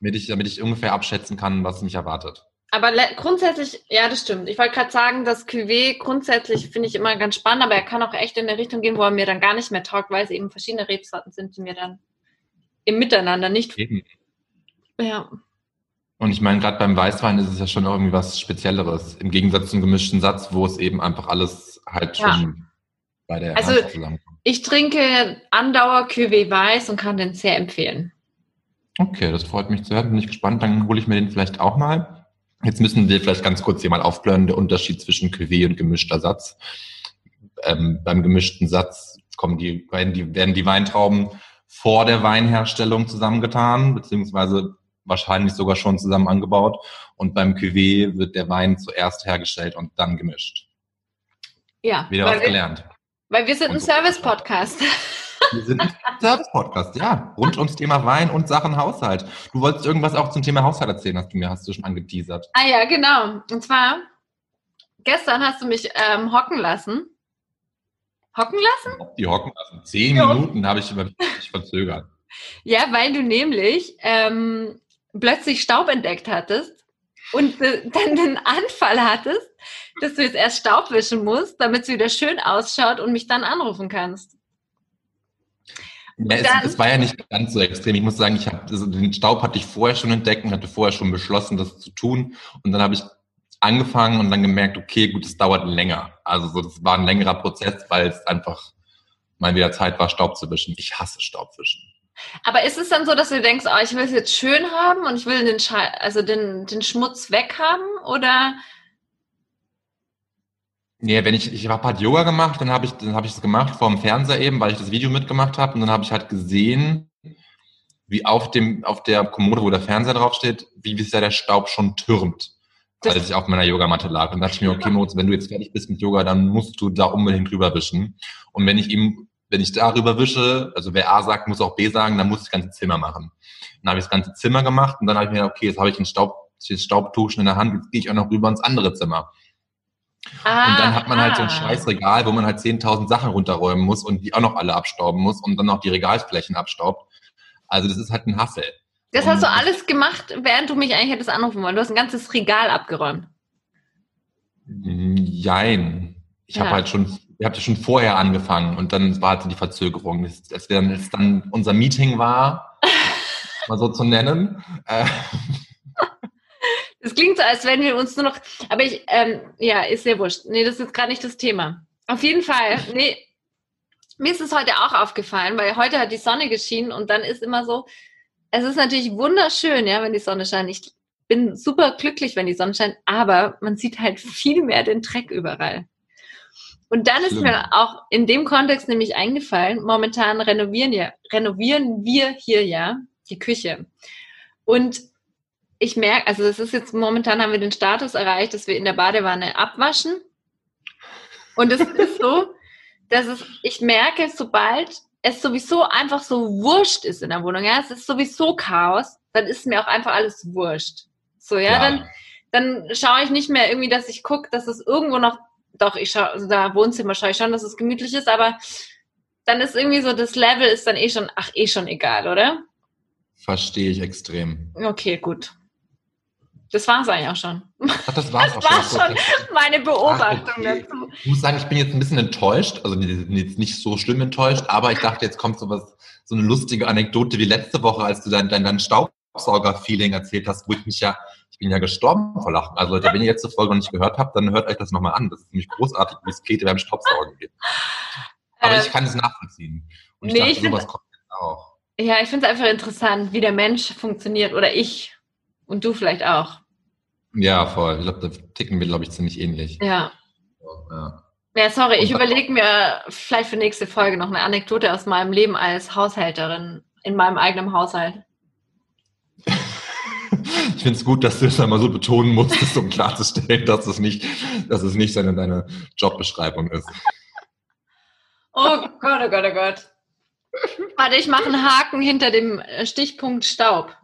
Damit ich, damit ich ungefähr abschätzen kann, was mich erwartet. Aber grundsätzlich, ja, das stimmt. Ich wollte gerade sagen, das Cuvée grundsätzlich finde ich immer ganz spannend, aber er kann auch echt in eine Richtung gehen, wo er mir dann gar nicht mehr taugt, weil es eben verschiedene Rebsorten sind, die mir dann im Miteinander nicht. Eben. Ja. Und ich meine, gerade beim Weißwein ist es ja schon irgendwie was Spezielleres. Im Gegensatz zum gemischten Satz, wo es eben einfach alles halt Ja. schon bei der Also- Hand zusammenkommt. Ich trinke Andauer Cuvée Weiß und kann den sehr empfehlen. Okay, das freut mich zu hören. Bin ich gespannt. Dann hole ich mir den vielleicht auch mal. Jetzt müssen wir vielleicht ganz kurz hier mal aufklären, der Unterschied zwischen Cuvée und gemischter Satz. Ähm, beim gemischten Satz kommen die, werden, die, werden die Weintrauben vor der Weinherstellung zusammengetan, beziehungsweise wahrscheinlich sogar schon zusammen angebaut. Und beim Cuvée wird der Wein zuerst hergestellt und dann gemischt. Ja. Wieder was wir, gelernt. Weil wir sind Und ein. Service-Podcast. Wir sind ein Service-Podcast, ja. Rund ums Thema Wein und Sachen Haushalt. Du wolltest irgendwas auch zum Thema Haushalt erzählen, hast du mir, hast du schon angeteasert. Ah ja, genau. Und zwar, gestern hast du mich ähm, hocken lassen. Hocken lassen? Die hocken, also zehn Ja. Minuten habe ich über mich verzögert. Ja, weil du nämlich ähm, plötzlich Staub entdeckt hattest und dann den Anfall hattest, dass du jetzt erst Staub wischen musst, damit es wieder schön ausschaut und mich dann anrufen kannst. Ja, es, es war ja nicht ganz so extrem. Ich muss sagen, ich habe also den Staub hatte ich vorher schon entdeckt und hatte vorher schon beschlossen, das zu tun. Und dann habe ich angefangen und dann gemerkt, okay, gut, es dauert länger. Also so, das war ein längerer Prozess, weil es einfach mal wieder Zeit war, Staub zu wischen. Ich hasse Staubwischen. Aber ist es dann so, dass du denkst, oh, ich will es jetzt schön haben und ich will den, Schei also den, den Schmutz weghaben? Oder Nee, wenn ich, ich habe halt Yoga gemacht, dann habe ich, dann habe ich das gemacht vor dem Fernseher eben, weil ich das Video mitgemacht habe und dann habe ich halt gesehen, wie auf dem, auf der Kommode, wo der Fernseher draufsteht, wie sich da der Staub schon türmt, Das- als ich auf meiner Yogamatte lag. Und dann dachte ich mir, okay, Moritz, wenn du jetzt fertig bist mit Yoga, dann musst du da unbedingt drüber wischen. Und wenn ich ihm, wenn ich darüber wische, also wer A sagt, muss auch B sagen, dann muss ich das ganze Zimmer machen. Dann habe ich das ganze Zimmer gemacht und dann habe ich mir gedacht, okay, jetzt habe ich ein Staub, Staubtuch schon in der Hand, jetzt gehe ich auch noch rüber ins andere Zimmer. ah, Und dann hat man halt so ein ah. scheiß Regal, wo man halt 10.000 Sachen runterräumen muss und die auch noch alle abstauben muss und dann noch die Regalflächen abstaubt. Also das ist halt ein Hassel. Das hast du alles gemacht, während du mich eigentlich hättest anrufen wollen. Du hast ein ganzes Regal abgeräumt. Jein. Ich Ja. habe halt schon, ihr habt ja schon vorher angefangen und dann war halt die Verzögerung. Als dann, als dann unser Meeting war, mal so zu nennen, äh, Es klingt so, als wenn wir uns nur noch. Aber ich, ähm, ja, ist sehr wurscht. Nee, das ist jetzt gerade nicht das Thema. Auf jeden Fall, nee. Mir ist es heute auch aufgefallen, weil heute hat die Sonne geschienen und dann ist immer so, es ist natürlich wunderschön, ja, wenn die Sonne scheint. Ich bin super glücklich, wenn die Sonne scheint, aber man sieht halt viel mehr den Dreck überall. Und dann ist Schlimm. mir auch in dem Kontext nämlich eingefallen, momentan renovieren, ja, renovieren wir hier ja die Küche. Und ich merke, also es ist jetzt momentan haben wir den Status erreicht, dass wir in der Badewanne abwaschen. Und es ist so, dass es, ich merke, sobald es sowieso einfach so wurscht ist in der Wohnung, ja, es ist sowieso Chaos, dann ist mir auch einfach alles wurscht. So, ja, klar. dann, dann schaue ich nicht mehr irgendwie, dass ich gucke, dass es irgendwo noch, doch, ich schaue, also da Wohnzimmer schaue ich schon, dass es gemütlich ist, aber dann ist irgendwie so, das Level ist dann eh schon, ach, eh schon egal, oder? verstehe ich extrem. Okay, gut. Das war's eigentlich auch schon. Ach, das war's Das auch war schon. schon meine Beobachtung Ach, okay. dazu. Ich muss sagen, ich bin jetzt ein bisschen enttäuscht, also jetzt nicht so schlimm enttäuscht, aber ich dachte, jetzt kommt so was, so eine lustige Anekdote wie letzte Woche, als du dein, dein, dein Staubsauger-Feeling erzählt hast, wo ich mich ja, bin ja gestorben vor Lachen. Also Leute, wenn ihr jetzt die Folge noch nicht gehört habt, dann hört euch das nochmal an. Das ist nämlich großartig, wie es Käthe beim Staubsaugen geht. Aber Ähm, ich kann es nachvollziehen. Und ich nee, dachte, ich sowas kommt jetzt auch. Ja, ich finde es einfach interessant, wie der Mensch funktioniert oder ich und du vielleicht auch. Ja, voll. Ich glaube, da ticken wir, glaube ich, ziemlich ähnlich. Ja. Ja. Ja, sorry, ich Und- überlege mir vielleicht für nächste Folge noch eine Anekdote aus meinem Leben als Haushälterin in meinem eigenen Haushalt. Ich finde es gut, dass du es einmal so betonen musstest, um klarzustellen, dass es nicht, dass es nicht deine, deine Jobbeschreibung ist. Oh Gott, oh Gott, oh Gott. Warte, ich mache einen Haken hinter dem äh, Stichpunkt Staub.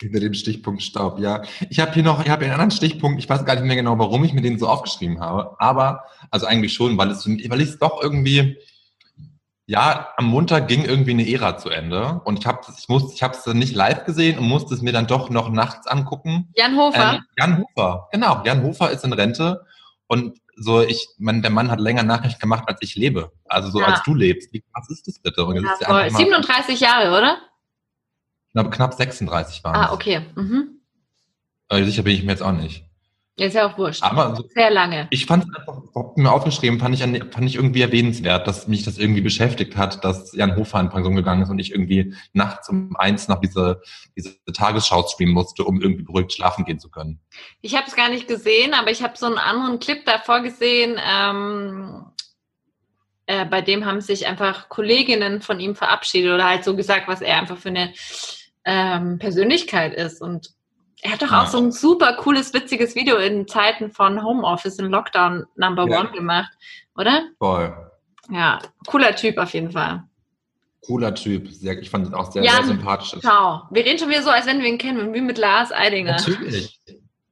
Hinter dem Stichpunkt Staub, ja. Ich habe hier noch, ich habe einen anderen Stichpunkt, ich weiß gar nicht mehr genau, warum ich mir den so aufgeschrieben habe, aber, also eigentlich schon, weil es, weil ich es doch irgendwie, ja, am Montag ging irgendwie eine Ära zu Ende und ich habe ich musste, ich habe es nicht live gesehen und musste es mir dann doch noch nachts angucken. Jan Hofer. Ähm, Jan Hofer, genau. Jan Hofer ist in Rente und so ich, man, der Mann hat länger Nachricht gemacht, als ich lebe. Also so Ja. als du lebst. Wie krass ist das bitte? Und ja, voll. einfach mal 37 Jahre, oder? knapp, knapp 36 waren. Ah, okay. Mhm. Aber sicher bin ich mir jetzt auch nicht. Ist ja auch wurscht. Aber so, Sehr lange. ich fand es einfach, mir aufgeschrieben, fand ich, an- fand ich irgendwie erwähnenswert, dass mich das irgendwie beschäftigt hat, dass Jan Hofer in Pension gegangen ist und ich irgendwie nachts um eins noch diese, diese Tagesschau streamen musste, um irgendwie beruhigt schlafen gehen zu können. Ich habe es gar nicht gesehen, aber ich habe so einen anderen Clip davor gesehen. Ähm, äh, bei dem haben sich einfach Kolleginnen von ihm verabschiedet oder halt so gesagt, was er einfach für eine ähm, Persönlichkeit ist. Und er hat doch Ja. auch so ein super cooles, witziges Video in Zeiten von Homeoffice in Lockdown Number Ja. One gemacht, oder? Voll. Ja, cooler Typ auf jeden Fall. Cooler Typ. Sehr, ich fand ihn auch sehr, Jan, sehr sympathisch. Ciao. Wir reden schon wieder so, als wenn wir ihn kennen, wie mit Lars Eidinger. Natürlich.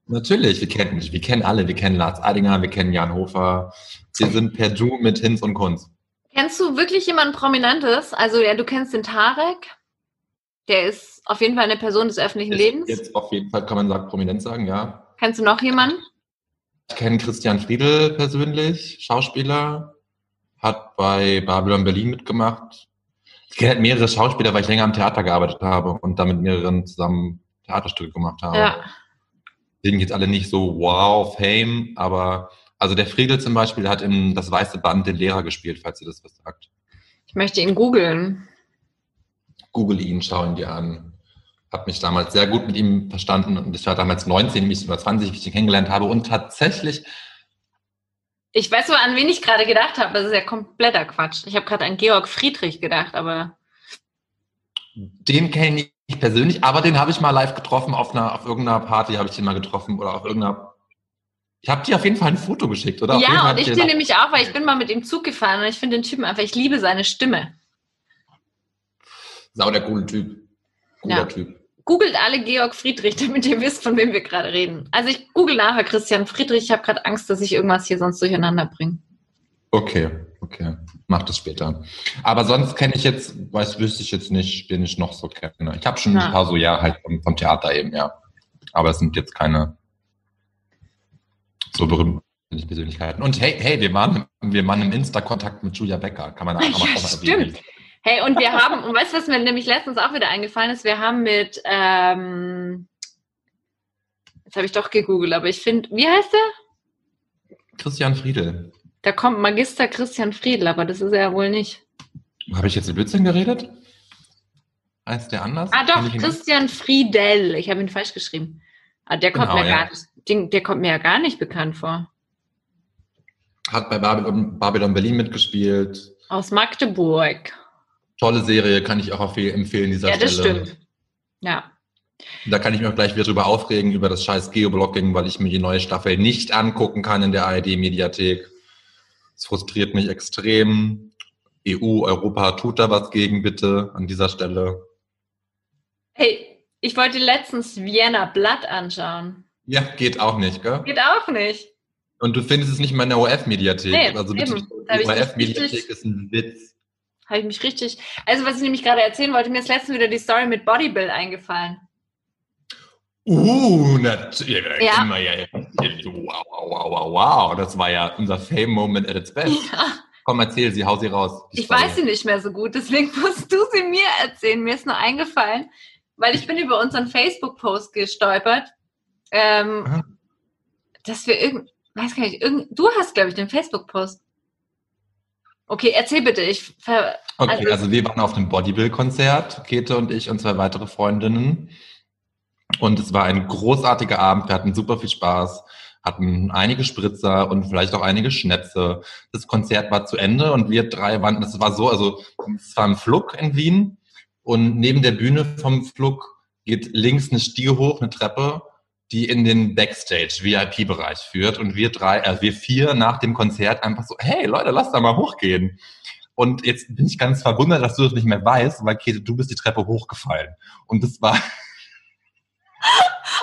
Natürlich, wir kennen, wir kennen alle. Wir kennen Lars Eidinger, wir kennen Jan Hofer. Wir sind per Du mit Hinz und Kunz. Kennst du wirklich jemanden Prominentes? Also ja, du kennst den Tarek. Der ist auf jeden Fall eine Person des öffentlichen Ist Lebens. Jetzt auf jeden Fall kann man sagen, prominent sagen, ja. Kennst du noch jemanden? Ich kenne Christian Friedel persönlich, Schauspieler, hat bei Babylon Berlin mitgemacht. Ich kenne halt mehrere Schauspieler, weil ich länger am Theater gearbeitet habe und da mit mehreren zusammen Theaterstücke gemacht habe. Ja. Sind jetzt alle nicht so wow, Fame, aber also der Friedel zum Beispiel hat in Das Weiße Band den Lehrer gespielt, falls ihr das was sagt. Ich möchte ihn googeln. Google ihn, schau ihn dir an. Hab mich damals sehr gut mit ihm verstanden und ich war damals 19, mich über 20, wie ich ihn kennengelernt habe und tatsächlich Ich weiß so, an wen ich gerade gedacht habe. Das ist ja kompletter Quatsch. Ich habe gerade an Georg Friedrich gedacht, aber Den kenne ich persönlich, aber den habe ich mal live getroffen auf einer, auf irgendeiner Party habe ich den mal getroffen oder auf irgendeiner. Ich habe dir auf jeden Fall ein Foto geschickt, oder? Ja, und ich dir nämlich auch, weil ich bin mal mit ihm Zug gefahren und ich finde den Typen einfach, ich liebe seine Stimme. Sau der coole Typ. Cooler Ja. Typ. Googelt alle Georg Friedrich, damit ihr wisst, von wem wir gerade reden. Also ich google nachher Christian Friedrich. Ich habe gerade Angst, dass ich irgendwas hier sonst durcheinander bringe. Okay, okay. Mach das später. Aber sonst kenne ich jetzt, weiß, wüsste ich jetzt nicht, den ich noch so kenne. Ich habe schon Ja. ein paar so, ja, halt vom, vom Theater eben, ja. Aber es sind jetzt keine so berühmten Persönlichkeiten. Und hey, hey, wir waren, wir waren im Insta-Kontakt mit Julia Becker. Kann man da Ja, auch mal erwähnen. stimmt. Hey, und wir haben, und weißt du, was mir nämlich letztens auch wieder eingefallen ist? Wir haben mit, ähm, jetzt habe ich doch gegoogelt, aber ich finde, wie heißt der? Christian Friedel. Da kommt Magister Christian Friedl, aber das ist er ja wohl nicht. Habe ich jetzt in Blödsinn geredet? Heißt der anders? Ah, doch? Christian Friedel. Ich habe ihn falsch geschrieben. Ah, der kommt Genau, mir ja. gar nicht, den, der kommt mir ja gar nicht bekannt vor. Hat bei Babylon, Babylon Berlin mitgespielt. Aus Magdeburg. Tolle Serie, kann ich auch empfehlen, dieser Ja, das Stelle. stimmt. Ja. Da kann ich mich auch gleich wieder drüber aufregen, über das scheiß Geoblocking, weil ich mir die neue Staffel nicht angucken kann in der ARD-Mediathek. Es frustriert mich extrem. EU, Europa, tut da was gegen, bitte, an dieser Stelle. Hey, ich wollte letztens Vienna Blood anschauen. Ja, geht auch nicht, gell? Geht auch nicht. Und du findest es nicht mal in der ORF-Mediathek. Nee, also bitte, die ORF-Mediathek ist ein Witz. Habe ich mich richtig. Also, was ich nämlich gerade erzählen wollte, mir ist letztens wieder die Story mit Bodybuild eingefallen. Uh, natürlich. Ja. Immer, ja, ja. Wow, wow, wow, wow, wow. Das war ja unser Fame-Moment at its best. Ja, Komm, erzähl sie, hau sie raus. ich Story. weiß sie nicht mehr so gut, deswegen musst du sie mir erzählen. Mir ist nur eingefallen, weil ich bin über unseren Facebook-Post gestolpert, ähm, dass wir irgend, weiß gar nicht, irgend, du hast, glaube ich, den Facebook-Post. Okay, erzähl bitte. Ich ver Okay, Also- also, wir waren auf einem Bodybuild-Konzert, Käthe und ich und zwei weitere Freundinnen. Und es war ein großartiger Abend. Wir hatten super viel Spaß, hatten einige Spritzer und vielleicht auch einige Schnäpse. Das Konzert war zu Ende und wir drei waren, das war so, also es war ein Flug in Wien und neben der Bühne vom Flug geht links eine Stiege hoch, eine Treppe, die in den Backstage VIP-Bereich führt und wir drei, also wir vier nach dem Konzert einfach so, hey Leute, lass da mal hochgehen. Und jetzt bin ich ganz verwundert, dass du das nicht mehr weißt, weil Käthe, du bist die Treppe hochgefallen. Und das war,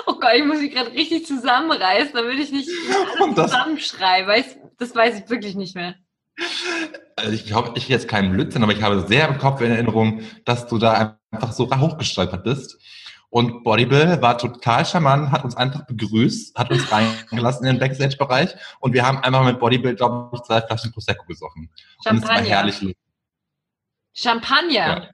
Oh Gott, ich muss mich gerade richtig zusammenreißen, damit ich nicht alles das- zusammenschreie. Weiß, das weiß ich wirklich nicht mehr. also ich glaube, ich jetzt keinen Blödsinn, aber ich habe sehr im Kopf in Erinnerung, dass du da einfach so hochgestolpert bist. Und Bodybill war total charmant, hat uns einfach begrüßt, hat uns reingelassen in den Backstage-Bereich und wir haben einfach mit Bodybill, glaube ich, zwei Flaschen Prosecco gesoffen. Und es war Champagner. herrlich. Champagner. Ja.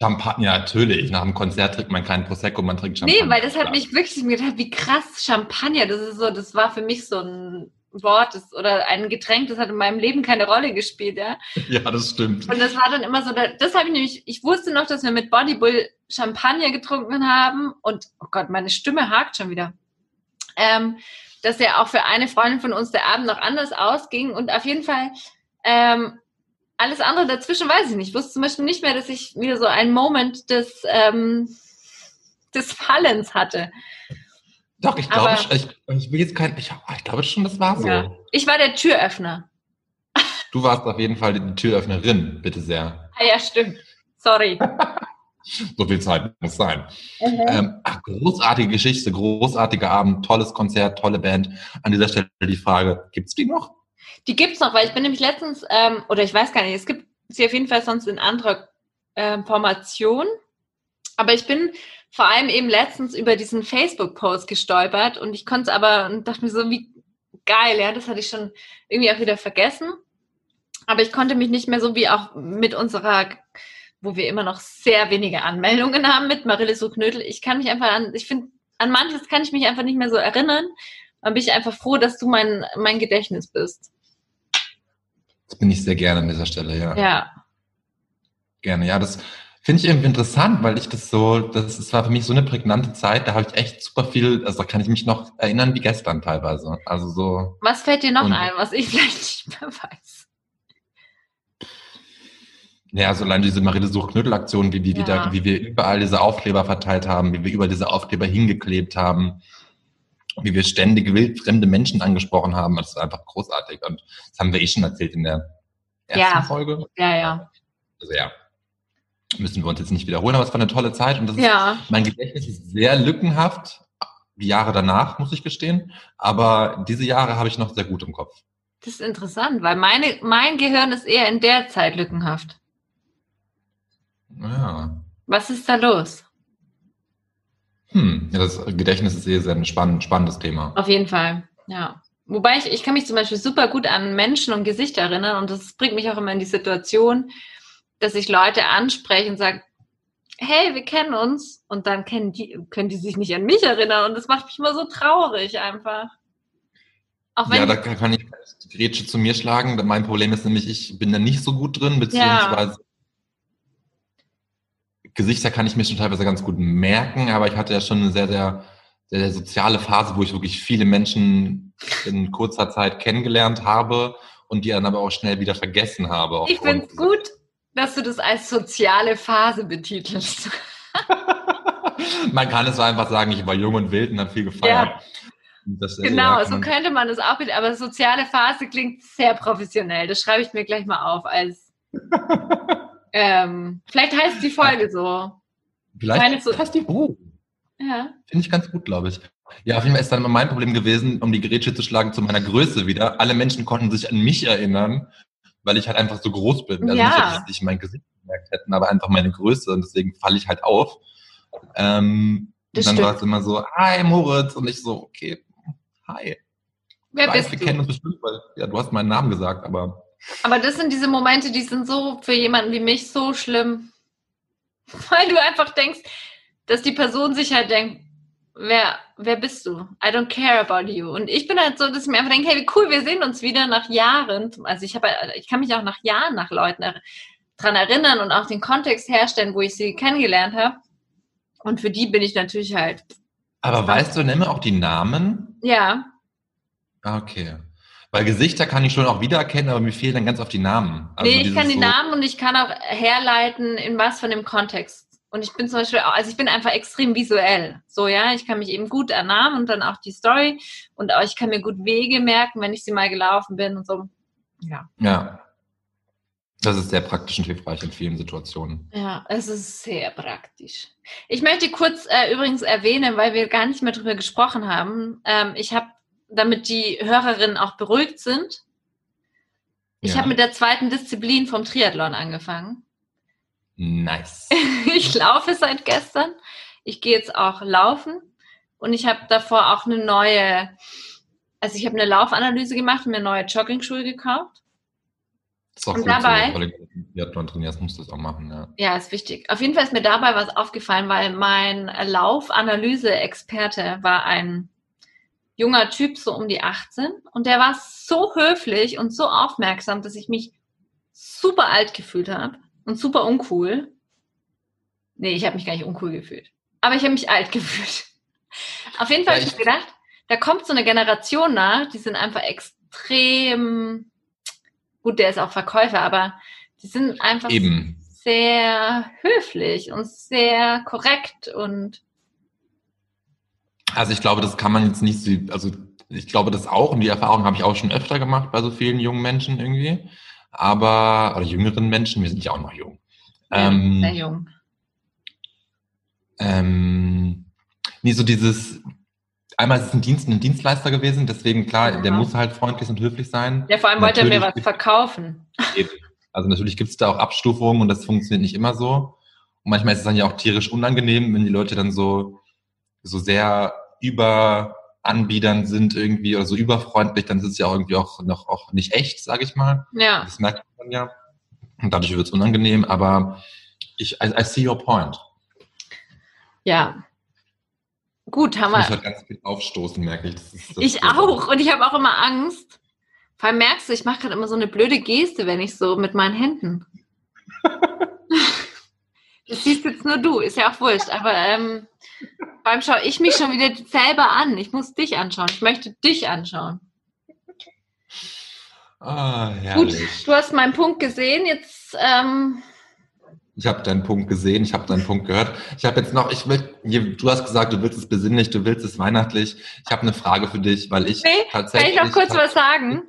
Champagner, ja, natürlich. Nach dem Konzert trinkt man keinen Prosecco, man trinkt Champagner. Nee, weil das hat mich wirklich gedacht, wie krass Champagner, das ist so, das war für mich so ein Wort das, oder ein Getränk, das hat in meinem Leben keine Rolle gespielt, ja. Ja, das stimmt. Und das war dann immer so, das habe ich nämlich, ich wusste noch, dass wir mit Bodybull Champagner getrunken haben und, oh Gott, meine Stimme hakt schon wieder. Ähm, dass ja auch für eine Freundin von uns der Abend noch anders ausging und auf jeden Fall ähm, alles andere dazwischen weiß ich nicht. Ich wusste zum Beispiel nicht mehr, dass ich wieder so einen Moment des, ähm, des Fallens hatte. Doch, ich glaube, ich, ich will jetzt kein, ich, ich glaube schon, das war so. Ja. Ich war der Türöffner. Du warst auf jeden Fall die Türöffnerin, bitte sehr. Ah ja, stimmt. Sorry. So viel Zeit muss sein. Ähm, ach, großartige Geschichte, großartiger Abend, tolles Konzert, tolle Band. An dieser Stelle die Frage, gibt's die noch? Die gibt's noch, weil ich bin nämlich letztens, ähm, oder ich weiß gar nicht, es gibt sie auf jeden Fall sonst in anderer ähm, Formation. Aber ich bin vor allem eben letztens über diesen Facebook-Post gestolpert und ich konnte es aber und dachte mir so, wie geil, ja, das hatte ich schon irgendwie auch wieder vergessen. Aber ich konnte mich nicht mehr so wie auch mit unserer, wo wir immer noch sehr wenige Anmeldungen haben mit Marille so Knödel. Ich kann mich einfach an, ich finde, an manches kann ich mich einfach nicht mehr so erinnern. Dann bin ich einfach froh, dass du mein, mein Gedächtnis bist. Das bin ich sehr gerne an dieser Stelle, ja. Ja. Gerne, ja. Das finde ich irgendwie interessant, weil ich das so, das, das war für mich so eine prägnante Zeit, da habe ich echt super viel, also da kann ich mich noch erinnern wie gestern teilweise. Also so, Was fällt dir noch Und- ein, was ich vielleicht nicht mehr weiß? ja, so allein diese Marille Such-Knödel-Aktion, wie, wie, Ja. da, wie wir überall diese Aufkleber verteilt haben, wie wir über diese Aufkleber hingeklebt haben, wie wir ständig wildfremde Menschen angesprochen haben, das ist einfach großartig. Und das haben wir eh schon erzählt in der ersten Ja. Folge. Ja, ja. Also ja, müssen wir uns jetzt nicht wiederholen, aber es war eine tolle Zeit und das ist Ja. Mein Gedächtnis ist sehr lückenhaft, die Jahre danach, muss ich gestehen. Aber diese Jahre habe ich noch sehr gut im Kopf. Das ist interessant, weil meine, mein Gehirn ist eher in der Zeit lückenhaft. Ja. Was ist da los? Hm. ja das Gedächtnis ist eh sehr ein spann spannendes Thema. Auf jeden Fall, ja. Wobei ich, ich kann mich zum Beispiel super gut an Menschen und Gesichter erinnern und das bringt mich auch immer in die Situation, dass ich Leute anspreche und sage, hey, wir kennen uns und dann kennen die, können die sich nicht an mich erinnern und das macht mich immer so traurig einfach. Auch wenn Ja, da kann ich die Grätsche zu mir schlagen. Mein Problem ist nämlich, ich bin da nicht so gut drin, beziehungsweise Gesichter kann ich mir schon teilweise ganz gut merken, aber ich hatte ja schon eine sehr, sehr, sehr, sehr soziale Phase, wo ich wirklich viele Menschen in kurzer Zeit kennengelernt habe und die dann aber auch schnell wieder vergessen habe. ich finde es gut, dass du das als soziale Phase betitelst. Man kann es so einfach sagen, ich war jung und wild und habe viel gefeiert. Und Das, Genau, ja, so könnte man das auch bitte, aber soziale Phase klingt sehr professionell. Das schreibe ich mir gleich mal auf als. ähm, vielleicht heißt die Folge so. Vielleicht meine, so- heißt die. Oh, Ja. finde ich ganz gut, glaube ich. Ja, auf jeden Fall ist dann immer mein Problem gewesen, um die Grätsche zu schlagen zu meiner Größe wieder. Alle Menschen konnten sich an mich erinnern, weil ich halt einfach so groß bin. Also Ja. nicht, dass sie sich mein Gesicht gemerkt hätten, aber einfach meine Größe und deswegen falle ich halt auf. Ähm, Das und dann war es immer so, hi Moritz und ich so, okay, hi. Wer ich weiß, bist wir du? kennen uns bestimmt, weil ja, du hast meinen Namen gesagt, aber Aber das sind diese Momente, die sind so für jemanden wie mich so schlimm. Weil du einfach denkst, dass die Person sich halt denkt, wer, wer bist du? I don't care about you. Und ich bin halt so, dass ich mir einfach denke, hey, wie cool, wir sehen uns wieder nach Jahren. Also ich habe, ich kann mich auch nach Jahren nach Leuten er dran erinnern und auch den Kontext herstellen, wo ich sie kennengelernt habe. Und für die bin ich natürlich halt, aber weißt du, nimm auch die Namen. ja, Ah, Okay. Weil Gesichter kann ich schon auch wiedererkennen, aber mir fehlen dann ganz oft die Namen. Also nee, ich kann die so- Namen und ich kann auch herleiten, in was von dem Kontext. Und ich bin zum Beispiel, auch, also ich bin einfach extrem visuell. So, ja, ich kann mich eben gut an Namen und dann auch die Story und auch ich kann mir gut Wege merken, wenn ich sie mal gelaufen bin und so. Ja. Ja. Das ist sehr praktisch und hilfreich in vielen Situationen. Ja, es ist sehr praktisch. Ich möchte kurz äh, übrigens erwähnen, weil wir gar nicht mehr drüber gesprochen haben. Ähm, ich habe, damit die Hörerinnen auch beruhigt sind, ich Ja. habe mit der zweiten Disziplin vom Triathlon angefangen. Nice. Ich laufe seit gestern. Ich gehe jetzt auch laufen und ich habe davor auch eine neue, also ich habe eine Laufanalyse gemacht und mir neue Jogging-Schuhe gekauft. Das ist auch Und gut dabei- so, weil du Triathlon trainierst, musst du es auch machen, ja. Ja, ist wichtig. Auf jeden Fall ist mir dabei was aufgefallen, weil mein Laufanalyse-Experte war ein junger Typ, so um die 18. Und der war so höflich und so aufmerksam, dass ich mich super alt gefühlt habe und super uncool. Nee, ich habe mich gar nicht uncool gefühlt. Aber ich habe mich alt gefühlt. Auf jeden Fall habe ich ich- gedacht, da kommt so eine Generation nach, die sind einfach extrem, gut, der ist auch Verkäufer, aber die sind einfach Eben. sehr höflich und sehr korrekt und Also ich glaube, das kann man jetzt nicht so, also ich glaube das auch und die Erfahrung habe ich auch schon öfter gemacht bei so vielen jungen Menschen irgendwie. Aber, oder jüngeren Menschen, wir sind ja auch noch jung. ja, Ähm, sehr jung. Ähm, nee, so dieses, einmal ist es ein Dienst, ein Dienstleister gewesen, deswegen klar, der Ja. muss halt freundlich und höflich sein. Ja, vor allem wollte er mir was natürlich- verkaufen. Also natürlich gibt es da auch Abstufungen und das funktioniert nicht immer so. Und manchmal ist es dann ja auch tierisch unangenehm, wenn die Leute dann so, so sehr über anbiedern sind irgendwie oder so überfreundlich, dann ist es ja auch irgendwie auch noch auch nicht echt, sage ich mal. Ja, Das merkt man ja. Und dadurch wird es unangenehm, aber ich, I, I see your point. ja. Gut, haben Ich wir. halt ganz viel aufstoßen, merke ich. Das ist, das Ich auch. Und ich habe auch immer Angst. Vor allem merkst du, ich mache gerade immer so eine blöde Geste, wenn ich so mit meinen Händen. Das siehst jetzt nur du, ist ja auch wurscht. Aber ähm, allem schaue ich mich schon wieder selber an. Ich muss dich anschauen. Ich möchte dich anschauen. Ah, Gut, du hast meinen Punkt gesehen. Jetzt, ähm, Ich habe deinen Punkt gesehen, ich habe deinen Punkt gehört. Ich habe jetzt noch, ich will, du hast gesagt, du willst es besinnlich, du willst es weihnachtlich. Ich habe eine Frage für dich, weil ich Nee, kann tatsächlich. ich noch kurz was sagen?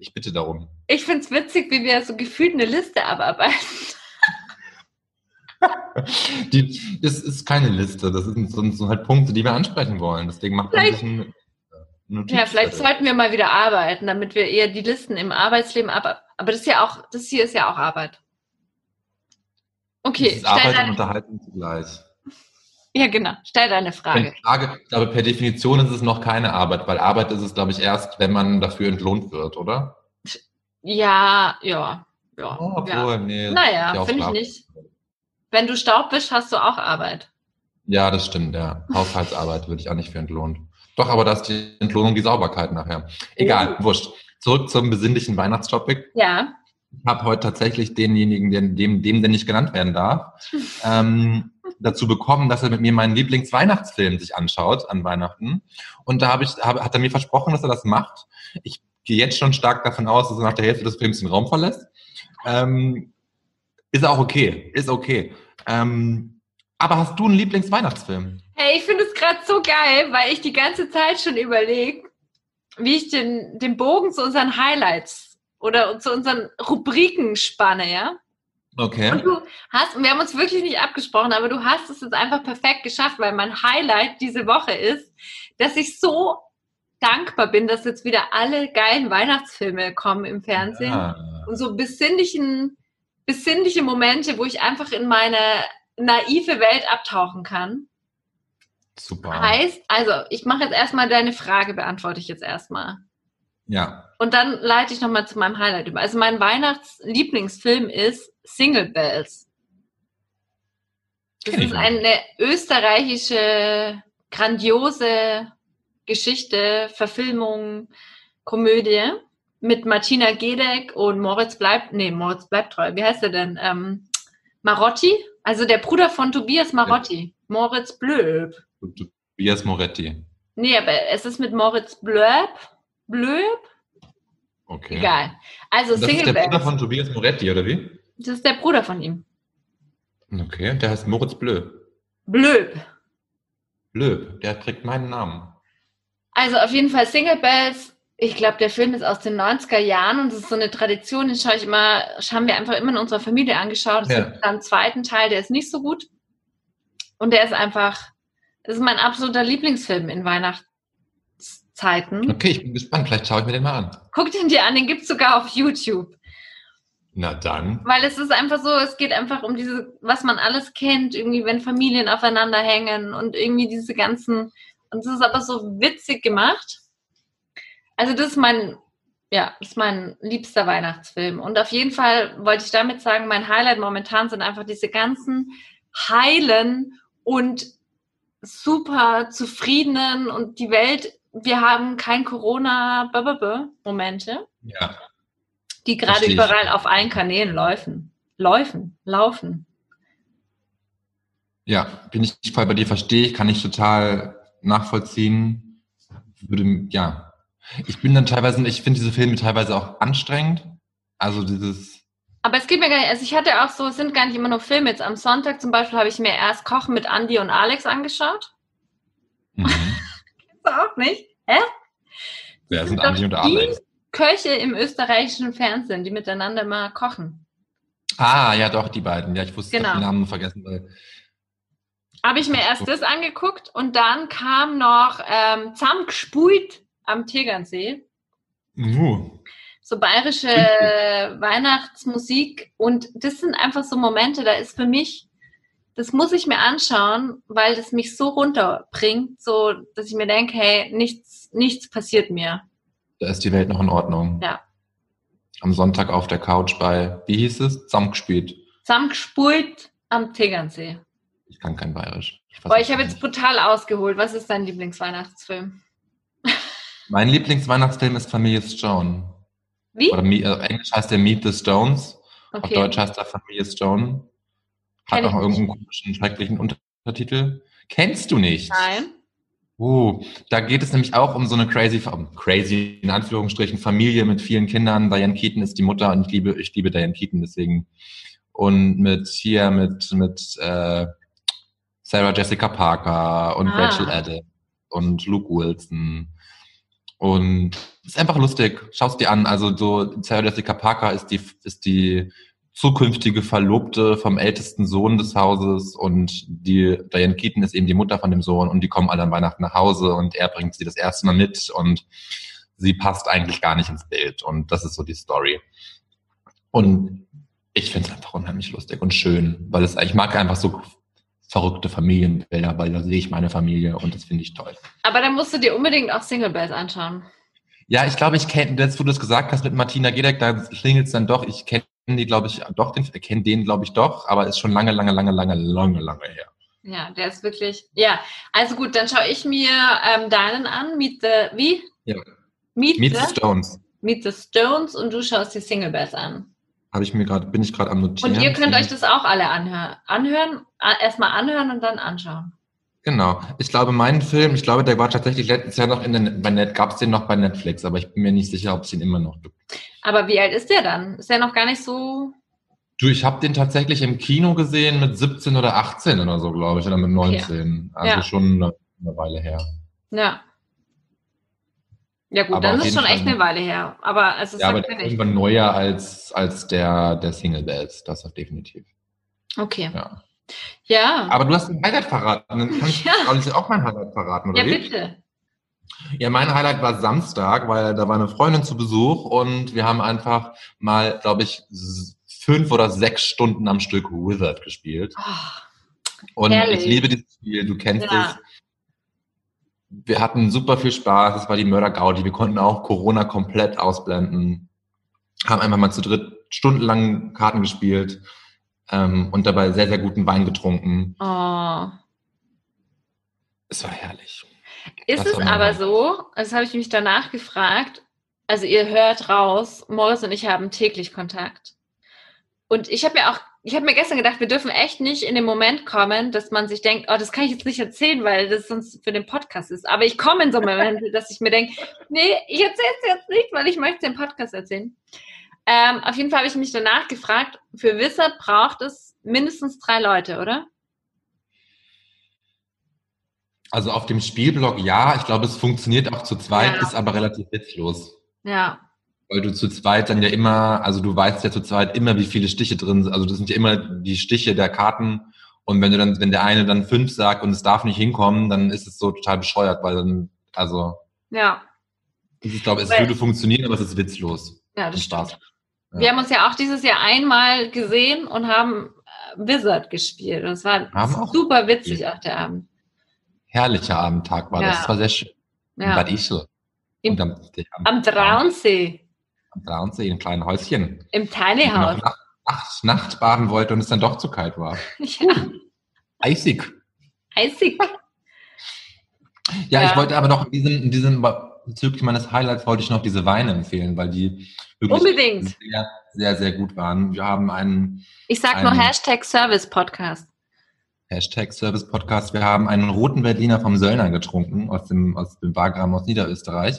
Ich bitte darum. Ich finde es witzig, wie wir so gefühlt eine Liste abarbeiten. Die, das ist keine Liste, das sind so, so halt Punkte, die wir ansprechen wollen. Deswegen macht man Vielleicht- sich ein Notiz. Ja, vielleicht sollten wir mal wieder arbeiten, damit wir eher die Listen im Arbeitsleben ab. Aber das ist ja auch, das hier ist ja auch Arbeit. Okay, Das ist Arbeit und deine, Unterhaltung zugleich. ja genau, stell deine Frage. Frage, ich glaube, per Definition ist es noch keine Arbeit, weil Arbeit ist es, glaube ich, erst, wenn man dafür entlohnt wird, oder? Ja, ja, ja. Oh, obwohl, ja. nee. Naja, ja finde ich nicht. Wenn du Staub wischst, hast du auch Arbeit. Ja, das stimmt, ja. Haushaltsarbeit würde ich auch nicht für entlohnt. Doch, aber da ist die Entlohnung die Sauberkeit nachher. Egal, Oh. wurscht. Zurück zum besinnlichen Weihnachtstopic. Ja. Ich habe heute tatsächlich denjenigen, den, dem, dem, der nicht genannt werden darf, ähm, dazu bekommen, dass er mit mir meinen Lieblingsweihnachtsfilm sich anschaut an Weihnachten. Und da habe ich, hab, hat er mir versprochen, dass er das macht. Ich gehe jetzt schon stark davon aus, dass er nach der Hälfte des Films den Raum verlässt. Ähm, ist auch okay, ist okay. Ähm, aber hast du einen Lieblingsweihnachtsfilm? Hey, ich finde es gerade so geil, weil ich die ganze Zeit schon überlege, wie ich den, den Bogen zu unseren Highlights oder zu unseren Rubriken spanne, ja? Okay. Und du hast, wir haben uns wirklich nicht abgesprochen, aber du hast es jetzt einfach perfekt geschafft, weil mein Highlight diese Woche ist, dass ich so dankbar bin, dass jetzt wieder alle geilen Weihnachtsfilme kommen im Fernsehen. Ah. Und so besinnlichen, besinnliche Momente, wo ich einfach in meine naive Welt abtauchen kann. Super. Heißt, also, ich mache jetzt erstmal deine Frage, beantworte ich jetzt erstmal. Ja. Und dann leite ich nochmal zu meinem Highlight über. Also mein Weihnachtslieblingsfilm ist Single Bells. Das ist eine österreichische, grandiose Geschichte, Verfilmung, Komödie mit Martina Gedeck und Moritz bleibt, nee, Moritz bleibt treu. Wie heißt er denn? Ähm, Marotti? Also der Bruder von Tobias Marotti. Moritz Blöb. Tobias Moretti. Nee, aber es ist mit Moritz Blöb. Blöb? Okay. Egal. Also das ist Single der Bruder von Tobias Moretti, oder wie? Das ist der Bruder von ihm. Okay, der heißt Moritz Blö. Blöb. Löb, der trägt meinen Namen. Also auf jeden Fall Single Bells. Ich glaube, der Film ist aus den 90er Jahren und das ist so eine Tradition, den schaue ich immer, haben wir einfach immer in unserer Familie angeschaut. Es Ja. gibt dann einen zweiten Teil, der ist nicht so gut. Und der ist einfach, das ist mein absoluter Lieblingsfilm in Weihnachtszeiten. Okay, ich bin gespannt. Vielleicht schaue ich mir den mal an. Guck den dir an, den gibt's sogar auf YouTube. Na dann. Weil es ist einfach so, es geht einfach um diese, was man alles kennt, irgendwie, wenn Familien aufeinander hängen und irgendwie diese ganzen, und es ist aber so witzig gemacht. Also das ist mein Ja, das ist mein liebster Weihnachtsfilm. Und auf jeden Fall wollte ich damit sagen, mein Highlight momentan sind einfach diese ganzen heilen und super zufriedenen und die Welt, wir haben kein Corona-Momente, Ja. die gerade überall auf allen Kanälen laufen. Laufen, laufen. Ja, bin ich voll bei dir, verstehe ich, kann ich total nachvollziehen. Würde, ja. Ich bin dann teilweise, ich finde diese Filme teilweise auch anstrengend. Also dieses, Aber es geht mir gar nicht, also ich hatte auch so, es sind gar nicht immer nur Filme. Jetzt am Sonntag zum Beispiel habe ich mir erst Kochen mit Andy und Alex angeschaut. mhm. Kennst du auch nicht? Hä? wer sind doch Andi und die Alex? Köche im österreichischen Fernsehen, die miteinander immer kochen. Ah, ja doch, die beiden. Ja, ich wusste Genau. den Namen vergessen. Weil, Habe ich mir erst das angeguckt und dann kam noch ähm, Zamgspult am Tegernsee. uh, So bayerische Weihnachtsmusik. Und das sind einfach so Momente, da ist für mich, das muss ich mir anschauen, weil das mich so runterbringt, so dass ich mir denke, hey, nichts, nichts passiert mir. da ist die Welt noch in Ordnung. Ja. Am Sonntag auf der Couch bei, wie hieß es? Zusammengespielt. Zamgspult am Tegernsee. Ich kann kein Bayerisch. Ich Boah, ich habe jetzt brutal ausgeholt. Was ist dein Lieblingsweihnachtsfilm? Mein Lieblingsweihnachtsfilm ist Familie Stone. Wie? Oder äh, Englisch heißt der Meet the Stones. Auf Okay. Deutsch heißt er Familie Stone. Hat Kenn auch irgendeinen komischen, schrecklichen Untertitel. Kennst du nicht? Nein. Uh, da geht es nämlich auch um so eine crazy, um crazy in Anführungsstrichen Familie mit vielen Kindern. Diane Keaton ist die Mutter und ich liebe, ich liebe Diane Keaton deswegen. Und mit hier mit mit äh, Sarah Jessica Parker und Ah. Rachel Adams und Luke Wilson. Und ist einfach lustig. Schau's dir an. Also so Sarah Jessica Parker ist die ist die zukünftige Verlobte vom ältesten Sohn des Hauses und die Diane Keaton ist eben die Mutter von dem Sohn und die kommen alle an Weihnachten nach Hause und er bringt sie das erste Mal mit und sie passt eigentlich gar nicht ins Bild und das ist so die Story. Und ich finde es einfach unheimlich lustig und schön, weil es, ich mag einfach so verrückte Familienbilder, weil da sehe ich meine Familie und das finde ich toll. Aber dann musst du dir unbedingt auch Single Bells anschauen. Ja, ich glaube, ich kenne, jetzt wo du das gesagt hast mit Martina Gedeck, da klingelt es dann doch. Ich kenne die, glaube ich, doch, den, kenne den, glaube ich, doch, aber ist schon lange, lange, lange, lange, lange, lange her. Ja, der ist wirklich. Ja, also gut, dann schaue ich mir ähm, deinen an. Meet the. Wie? Ja. Meet, Meet the the, Stones. Meet the Stones und du schaust die Single Bells an. Habe ich mir gerade, bin ich gerade am Notieren. Und ihr könnt euch das auch alle anhören. Anhören, erstmal anhören und dann anschauen. Genau. Ich glaube, mein Film, ich glaube, der war tatsächlich letztes Jahr noch in der, bei Net, gab es den noch bei Netflix, aber ich bin mir nicht sicher, ob es den immer noch gibt. Aber wie alt ist der dann? Ist der noch gar nicht so. Du, ich habe den tatsächlich im Kino gesehen mit 17 oder 18 oder so, glaube ich, oder mit 19. Also Ja. schon eine, eine Weile her. Ja. Ja, gut, Aber dann ist schon Fall echt eine Weile her. Aber also, Ja, aber mir irgendwann neuer als, als der, der Single Bells, das ist definitiv. Okay. Ja. Ja. Aber du hast ein Highlight verraten. Dann kann ich Ja. auch mein Highlight verraten, oder ja, wie? bitte. Ja, mein Highlight war Samstag, weil da war eine Freundin zu Besuch und wir haben einfach mal, glaube ich, fünf oder sechs Stunden am Stück Wizard gespielt. Oh, Und Herrlich. ich liebe dieses Spiel, du kennst Ja. es. Wir hatten super viel Spaß, es war die Mörder-Gaudi, wir konnten auch Corona komplett ausblenden. Haben einfach mal zu dritt stundenlang Karten gespielt ähm, und dabei sehr, sehr guten Wein getrunken. oh. Es war herrlich. Ist Das es aber so, das habe ich mich danach gefragt, also ihr hört raus, Morris und ich haben täglich Kontakt. Und ich habe mir auch, ich habe mir gestern gedacht, wir dürfen echt nicht in den Moment kommen, dass man sich denkt, oh, das kann ich jetzt nicht erzählen, weil das sonst für den Podcast ist. Aber ich komme in so Momente, dass ich mir denke, nee, ich erzähle es jetzt nicht, weil ich möchte den Podcast erzählen. Ähm, auf jeden Fall habe ich mich danach gefragt, für Wizard braucht es mindestens drei Leute, oder? Also auf dem Spielblock ja, ich glaube, es funktioniert auch zu zweit, Ja. ist aber relativ witzlos. Ja, Weil du zu zweit dann ja immer, also du weißt ja zu zweit immer, wie viele Stiche drin sind. Also das sind ja immer die Stiche der Karten. Und wenn du dann, wenn der eine dann fünf sagt und es darf nicht hinkommen, dann ist es so total bescheuert, weil dann, also, ja, ich glaube, es Weil- würde funktionieren, aber es ist witzlos. ja, das stimmt. Ja. Wir haben uns ja auch dieses Jahr einmal gesehen und haben äh, Wizard gespielt. Und es war super witzig gespielt. auch der Abend. Herrlicher Abendtag war Ja. das. Das war sehr schön. In Ja. Bad Ischl. Im- am, Am Traunsee. Am Gardasee, ein kleines Häuschen. Im Tiny House. Nacht, Nacht, Nacht baden wollte und es dann doch zu kalt war. Ja, Eisig. eisig. Ja, Ja. ich wollte aber noch in diesem, in diesem bezüglich meines Highlights wollte ich noch diese Weine empfehlen, weil die wirklich Unbedingt. sehr, sehr, sehr gut waren. Wir haben einen Ich sag nur Ein- Hashtag Service Podcast. Hashtag Service Podcast. Wir haben einen roten Berliner vom Söllner getrunken, aus dem, aus dem Wagram aus Niederösterreich.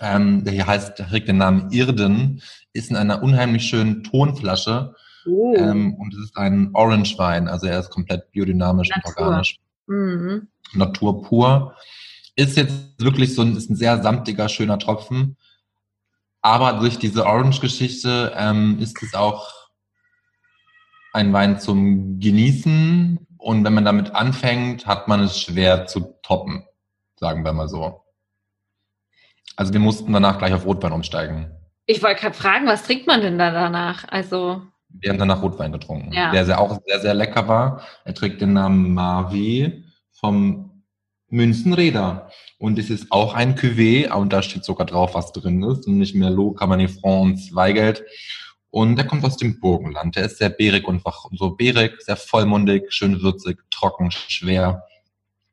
Ähm, der hier heißt, der trägt den Namen Irden, ist in einer unheimlich schönen Tonflasche. Oh. Ähm, und es ist ein Orange Wein, also er ist komplett biodynamisch und Natur. organisch. Mhm. Natur pur. Ist jetzt wirklich so ein, ist ein sehr samtiger, schöner Tropfen. Aber durch diese Orange-Geschichte ähm, ist es auch ein Wein zum Genießen. Und wenn man damit anfängt, hat man es schwer zu toppen, sagen wir mal so. Also wir mussten danach gleich auf Rotwein umsteigen. Ich wollte gerade fragen, was trinkt man denn da danach? Also, Wir haben danach Rotwein getrunken, Ja. der sehr, auch sehr, sehr lecker war. Er trägt den Namen Marvi vom Münzenräder. Und es ist auch ein Cuvée, und da steht sogar drauf, was drin ist, nämlich Merlot, Cabernet Franc und Zweigelt. Und der kommt aus dem Burgenland. Der ist sehr beerig und wach, so beerig, sehr vollmundig, schön würzig, trocken, schwer.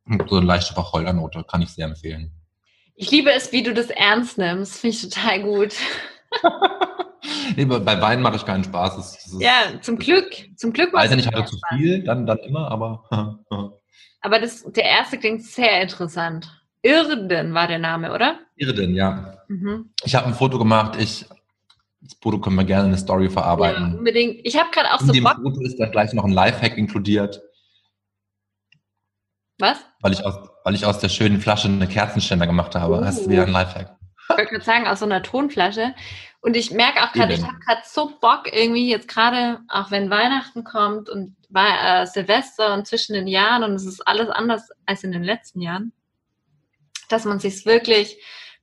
Und so eine leichte Wacholdernote kann ich sehr empfehlen. Ich liebe es, wie du das ernst nimmst. Finde ich total gut. Nee, bei Wein mache ich keinen Spaß. Das, das ist, Ja, zum Glück. Zum Glück Weiß ja machst nicht, hatte zu viel, dann, dann immer, aber Aber das, der erste klingt sehr interessant. Irden war der Name, oder? Irden, ja. Mhm. Ich habe ein Foto gemacht. Ich, das Foto können wir gerne in eine Story Ja, verarbeiten. unbedingt. Ich habe gerade auch in so dem Bock. Foto ist dann gleich noch ein Lifehack inkludiert, Was? weil ich aus, weil ich aus der schönen Flasche eine Kerzenständer gemacht habe. Das ist Oh. wieder ein Lifehack. Ich wollte gerade sagen, aus so einer Tonflasche. Und ich merke auch gerade, ich habe gerade so Bock irgendwie jetzt gerade, auch wenn Weihnachten kommt und äh, Silvester und zwischen den Jahren und es ist alles anders als in den letzten Jahren, dass man sich wirklich,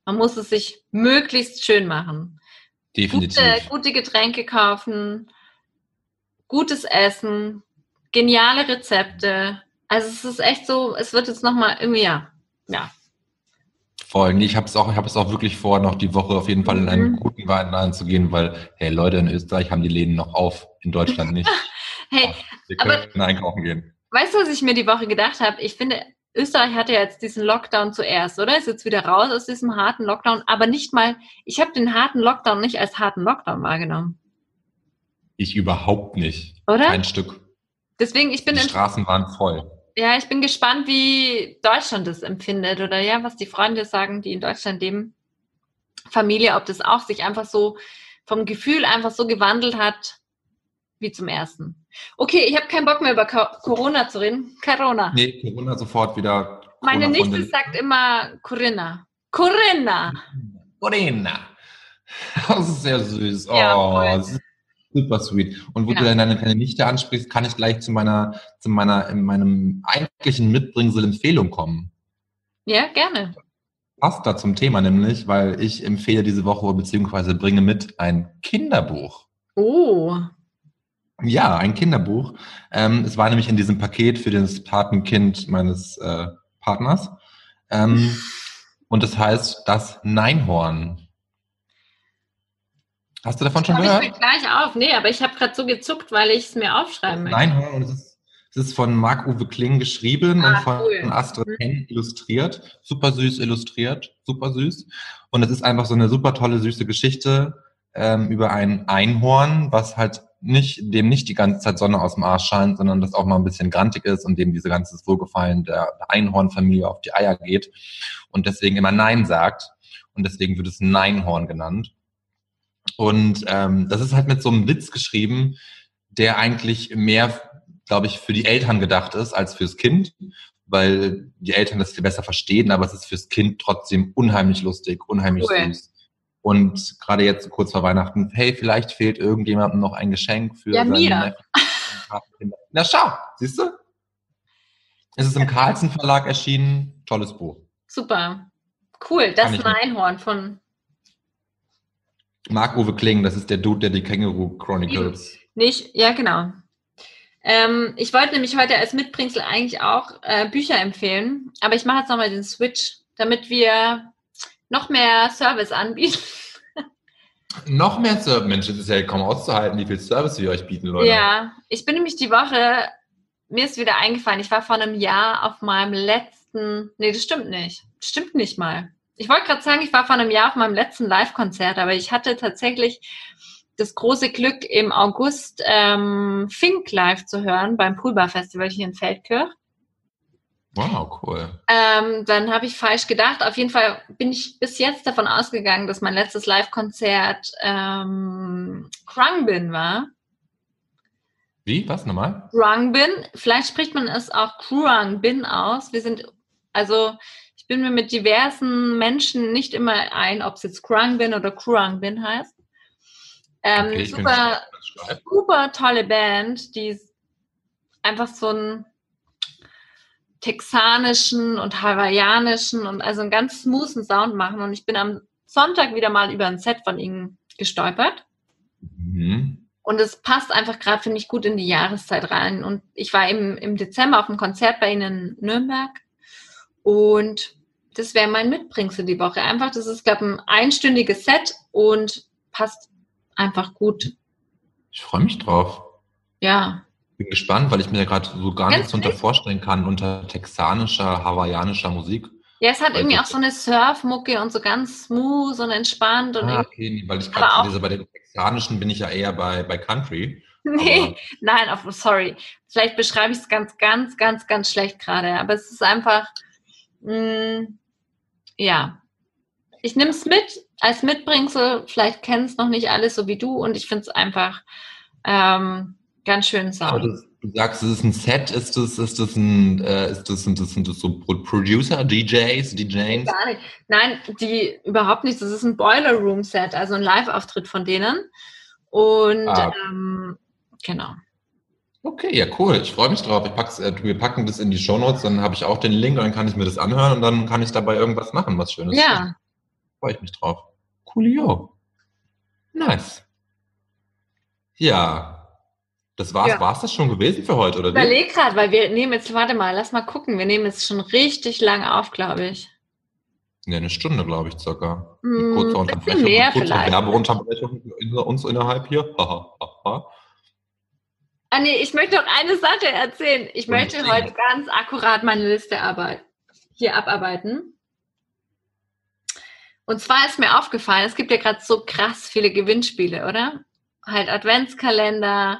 man muss es sich möglichst schön machen. Definitiv. Gute, gute Getränke kaufen, gutes Essen, geniale Rezepte. Also es ist echt so, es wird jetzt nochmal irgendwie, ja, ja, Voll. Nee, ich habe es auch, ich habe es auch wirklich vor, noch die Woche auf jeden Fall in einen Mhm. guten Weinladen zu gehen, weil, hey Leute, in Österreich haben die Läden noch auf, in Deutschland nicht. Hey, Wir aber- können einkaufen gehen. Weißt du, was ich mir die Woche gedacht habe? Ich finde, Österreich hatte ja jetzt diesen Lockdown zuerst, oder? Ist jetzt wieder raus aus diesem harten Lockdown, aber nicht mal, ich habe den harten Lockdown nicht als harten Lockdown wahrgenommen, Ich überhaupt nicht. oder? Kein Stück. Deswegen, ich bin, Die Straßen waren voll. Ja, ich bin gespannt, wie Deutschland das empfindet oder ja, was die Freunde sagen, die in Deutschland leben. Familie, ob das auch sich einfach so vom Gefühl einfach so gewandelt hat wie zum ersten. Okay, ich habe keinen Bock mehr über Co- Corona zu reden. Corona. Nee, Corona sofort wieder. Meine Corona von Nichte sagt immer Corinna. Corinna. Corinna. Das ist sehr süß. Ja, Oh, voll. Das super sweet. Und wo Ja. du dann deine kleine Nichte ansprichst, kann ich gleich zu meiner, zu meiner, in meinem eigentlichen Mitbringsel Empfehlung kommen. Ja, gerne. Passt da zum Thema nämlich, weil ich empfehle diese Woche beziehungsweise bringe mit ein Kinderbuch. Oh. Ja, ein Kinderbuch. Ähm, es war nämlich in diesem Paket für das Patenkind meines äh, Partners. Ähm, und es heißt das Neinhorn. Hast du davon schon gehört? ich gleich auf. Nee, aber ich habe gerade so gezuckt, weil ich es mir aufschreiben möchte. Neinhorn und es ist, es ist von Marc-Uwe Kling geschrieben Ah, und von cool. Astrid Mhm. Henn illustriert. Super süß illustriert, super süß. Und es ist einfach so eine super tolle, süße Geschichte ähm, über ein Einhorn, was halt nicht, dem nicht die ganze Zeit Sonne aus dem Arsch scheint, sondern das auch mal ein bisschen grantig ist und dem diese ganze Wohlgefallen der Einhornfamilie auf die Eier geht und deswegen immer Nein sagt. Und deswegen wird es Neinhorn genannt. Und ähm, das ist halt mit so einem Witz geschrieben, der eigentlich mehr, glaube ich, für die Eltern gedacht ist als fürs Kind, weil die Eltern das viel besser verstehen, aber es ist fürs Kind trotzdem unheimlich lustig, unheimlich Cool. süß. Und gerade jetzt kurz vor Weihnachten, hey, vielleicht fehlt irgendjemandem noch ein Geschenk für Ja, mir. Na schau, siehst du? Es ist im Carlsen Verlag erschienen, tolles Buch. Super. Cool. Das ich nicht. Einhorn von. Marc-Uwe Kling, das ist der Dude, der die Känguru Chronicles. Nicht, ja, genau. Ähm, ich wollte nämlich heute als Mitbringsel eigentlich auch äh, Bücher empfehlen, aber ich mache jetzt nochmal den Switch, damit wir noch mehr Service anbieten. Noch mehr Service. Mensch, das ist ja kaum auszuhalten, wie viel Service wir euch bieten, Leute. Ja, ich bin nämlich die Woche, mir ist wieder eingefallen, ich war vor einem Jahr auf meinem letzten, nee, das stimmt nicht. Das stimmt nicht mal. Ich wollte gerade sagen, ich war vor einem Jahr auf meinem letzten Live-Konzert, aber ich hatte tatsächlich das große Glück, im August ähm, Fink live zu hören beim Poolbar Festival hier in Feldkirch. Wow, cool. Ähm, dann habe ich falsch gedacht. Auf jeden Fall bin ich bis jetzt davon ausgegangen, dass mein letztes Live-Konzert ähm, Krungbin war. Wie? Was nochmal? Krungbin. Vielleicht spricht man es auch Krungbin aus. Wir sind, also bin mir mit diversen Menschen nicht immer ein, ob es jetzt Krungbin oder Krungbin heißt. Ähm, Okay, bin super, super tolle Band, die einfach so einen texanischen und hawaiianischen und also einen ganz smoothen Sound machen. Und ich bin am Sonntag wieder mal über ein Set von ihnen gestolpert. Mhm. Und es passt einfach gerade, finde ich, gut in die Jahreszeit rein. Und ich war eben im Dezember auf einem Konzert bei ihnen in Nürnberg. Und das wäre mein Mitbringsel die Woche. Einfach, das ist, glaube ich, ein einstündiges Set und passt einfach gut. Ich freue mich drauf. Ja, Bin gespannt, weil ich mir ja gerade so gar Kennst nichts unter vorstellen kann unter texanischer, hawaiianischer Musik. Ja, es hat Weil irgendwie auch so eine Surfmucke und so ganz smooth und entspannt und Ah, okay, nee, weil ich gerade bei den texanischen bin ich ja eher bei, bei Country. nee, nein, auf, sorry. Vielleicht beschreibe ich es ganz, ganz, ganz, ganz schlecht gerade, aber es ist einfach, mh, ja. Ich nehme es mit als Mitbringsel. Vielleicht kennen es noch nicht alles so wie du und ich finde es einfach ähm, ganz schön das, du sagst, es ist ein Set, ist das, ist das ein, äh, ist das, sind das, sind das so Pro- Producer, DJs, DJs? Gar nicht. Nein, die überhaupt nicht. Das ist ein Boiler Room Set, also ein Live-Auftritt von denen. Und Ah. ähm, genau. Okay, ja, cool. Ich freue mich drauf. Ich pack's, äh, wir packen das in die Shownotes, dann habe ich auch den Link dann kann ich mir das anhören und dann kann ich dabei irgendwas machen, was Schönes. Ja, Freue ich mich drauf. Coolio. Nice. Ja. Das war's, Ja. war's das schon gewesen für heute, oder ich wie? überleg gerade, weil wir nehmen jetzt, warte mal, lass mal gucken. Wir nehmen jetzt schon richtig lang auf, glaube ich. Ja, eine Stunde, glaube ich, circa. Hm, Mit kurzer bisschen Unterbrechung, mehr mit kurzer vielleicht. Werbeunterbrechung in, uns innerhalb hier. Haha. Ah ich möchte noch eine Sache erzählen. Ich möchte Unbedingt. heute ganz akkurat meine Liste hier abarbeiten. Und zwar ist mir aufgefallen, es gibt ja gerade so krass viele Gewinnspiele, oder? Halt Adventskalender,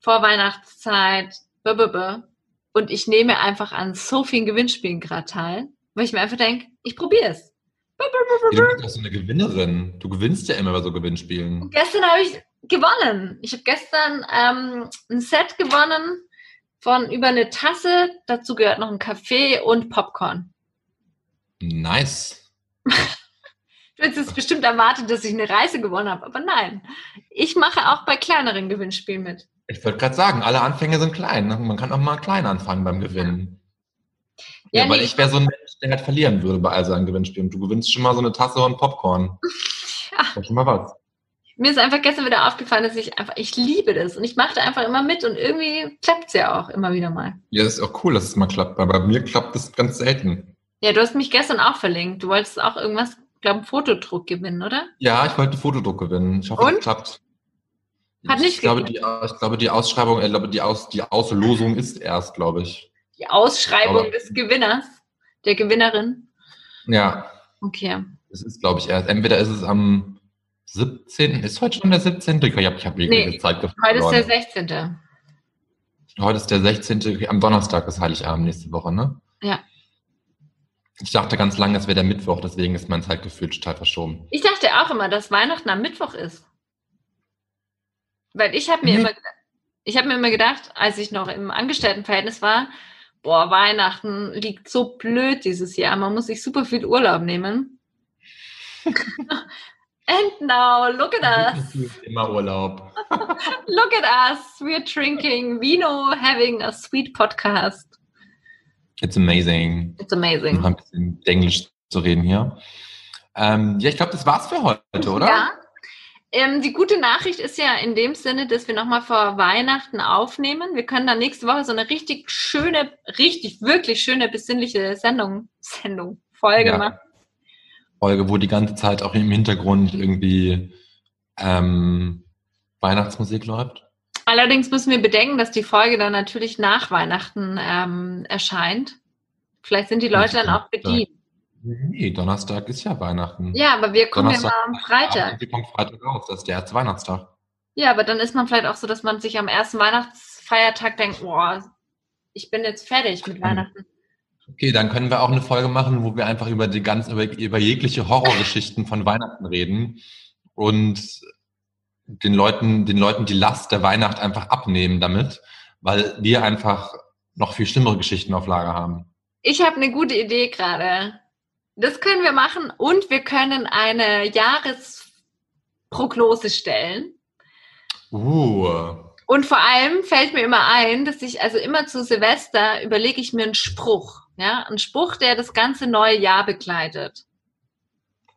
Vorweihnachtszeit, blablabla. Und ich nehme einfach an so vielen Gewinnspielen gerade teil, weil ich mir einfach denke, ich probiere es. Du bist doch so eine Gewinnerin. Du gewinnst ja immer bei so Gewinnspielen. Und gestern habe ich gewonnen. Ich habe gestern ähm, ein Set gewonnen von über eine Tasse. Dazu gehört noch ein Kaffee und Popcorn. Nice. Du hättest jetzt bestimmt erwartet, dass ich eine Reise gewonnen habe, aber nein. Ich mache auch bei kleineren Gewinnspielen mit. Ich wollte gerade sagen, alle Anfänge sind klein. ne? Man kann auch mal klein anfangen beim Gewinnen. Ja, Ja, weil nee, ich wäre so ein Mensch, der halt verlieren würde bei all seinen Gewinnspielen. Du gewinnst schon mal so eine Tasse und Popcorn. Ja. Das ist schon mal was. Mir ist einfach gestern wieder aufgefallen, dass ich einfach, ich liebe das und ich mache da einfach immer mit und irgendwie klappt es ja auch immer wieder mal. Ja, das ist auch cool, dass es mal klappt. Aber bei mir klappt das ganz selten. Ja, du hast mich gestern auch verlinkt. Du wolltest auch irgendwas, glaube einen Fotodruck gewinnen, oder? Ja, ich wollte Fotodruck gewinnen. Ich hoffe, Und? es klappt. Hat nicht ich glaube, die, ich glaube, die Ausschreibung, ich glaube, die, Aus, die Auslosung ist erst, glaube ich. Die Ausschreibung Aber- des Gewinners, der Gewinnerin. Ja, Okay. es ist, glaube ich, erst. Entweder ist es am 17. Ist heute schon der 17.? Ich habe ich hab wirklich Nee, Zeit gefunden. Heute ist der 16. Heute ist der 16. Am Donnerstag ist Heiligabend nächste Woche, ne? Ja. Ich dachte ganz lange, es wäre der Mittwoch, deswegen ist mein Zeitgefühl total verschoben. Ich dachte auch immer, dass Weihnachten am Mittwoch ist. Weil ich habe mir Nee. immer ich habe mir immer gedacht, als ich noch im Angestelltenverhältnis war, boah, Weihnachten liegt so blöd dieses Jahr. Man muss sich super viel Urlaub nehmen. And now, look at us. Immer Urlaub. Look at us. We're drinking Vino, having a sweet podcast. It's amazing. It's amazing. Um ein bisschen Englisch zu reden hier. Ähm, ja, ich glaube, das war's für heute, oder? Ja. Ähm, die gute Nachricht ist ja in dem Sinne, dass wir nochmal vor Weihnachten aufnehmen. Wir können dann nächste Woche so eine richtig schöne, richtig, wirklich schöne, besinnliche Sendung, Sendung, Folge Ja. machen. Folge, wo die ganze Zeit auch im Hintergrund irgendwie ähm, Weihnachtsmusik läuft. Allerdings müssen wir bedenken, dass die Folge dann natürlich nach Weihnachten ähm, erscheint. Vielleicht sind die Leute dann auch bedient. Nee, Donnerstag ist ja Weihnachten. Ja, aber wir kommen ja Donnerstag- mal am Freitag. Die kommt Freitag raus, das ist der erste Weihnachtstag. Ja, aber dann ist man vielleicht auch so, dass man sich am ersten Weihnachtsfeiertag denkt, boah, ich bin jetzt fertig mit Weihnachten. Okay, dann können wir auch eine Folge machen, wo wir einfach über die ganz, über, über jegliche Horrorgeschichten von Weihnachten reden und den Leuten, den Leuten die Last der Weihnacht einfach abnehmen damit, weil wir einfach noch viel schlimmere Geschichten auf Lager haben. Ich habe eine gute Idee gerade. Das können wir machen und wir können eine Jahresprognose stellen. Uh, Und vor allem fällt mir immer ein, dass ich also immer zu Silvester überlege ich mir einen Spruch. Ja, ein Spruch, der das ganze neue Jahr begleitet.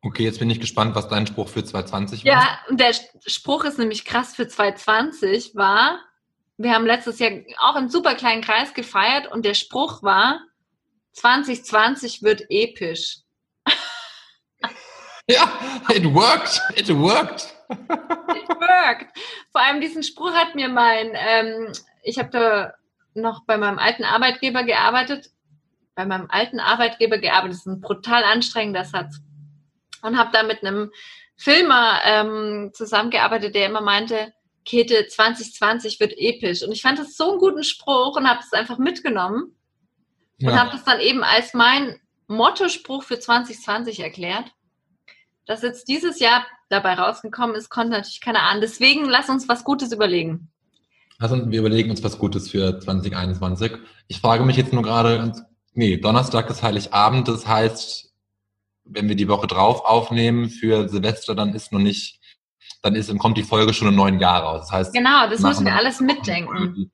okay, jetzt bin ich gespannt, was dein Spruch für 2020 war. Ja, der Spruch ist nämlich krass für 2020 war, wir haben letztes Jahr auch im super kleinen Kreis gefeiert und der Spruch war, 2020 wird episch. Ja, it worked, it worked. It worked. Vor allem diesen Spruch hat mir mein, ähm, ich habe da noch bei meinem alten Arbeitgeber gearbeitet, bei meinem alten Arbeitgeber gearbeitet, das ist ein brutal anstrengender Satz. Und habe da mit einem Filmer ähm, zusammengearbeitet, der immer meinte, Käthe, 2020 wird episch. Und ich fand das so einen guten Spruch und habe es einfach mitgenommen und Ja. habe das dann eben als mein Mottospruch für 2020 erklärt. Dass jetzt dieses Jahr dabei rausgekommen ist, konnte natürlich keiner ahnen. Deswegen lass uns was Gutes überlegen. Also wir überlegen uns was Gutes für 2021. Ich frage mich jetzt nur gerade, ganz- nee, Donnerstag ist Heiligabend, das heißt, wenn wir die Woche drauf aufnehmen für Silvester, dann ist noch nicht, dann ist, dann kommt die Folge schon im neuen Jahr raus. Das heißt, Genau, das müssen wir alles mitdenken.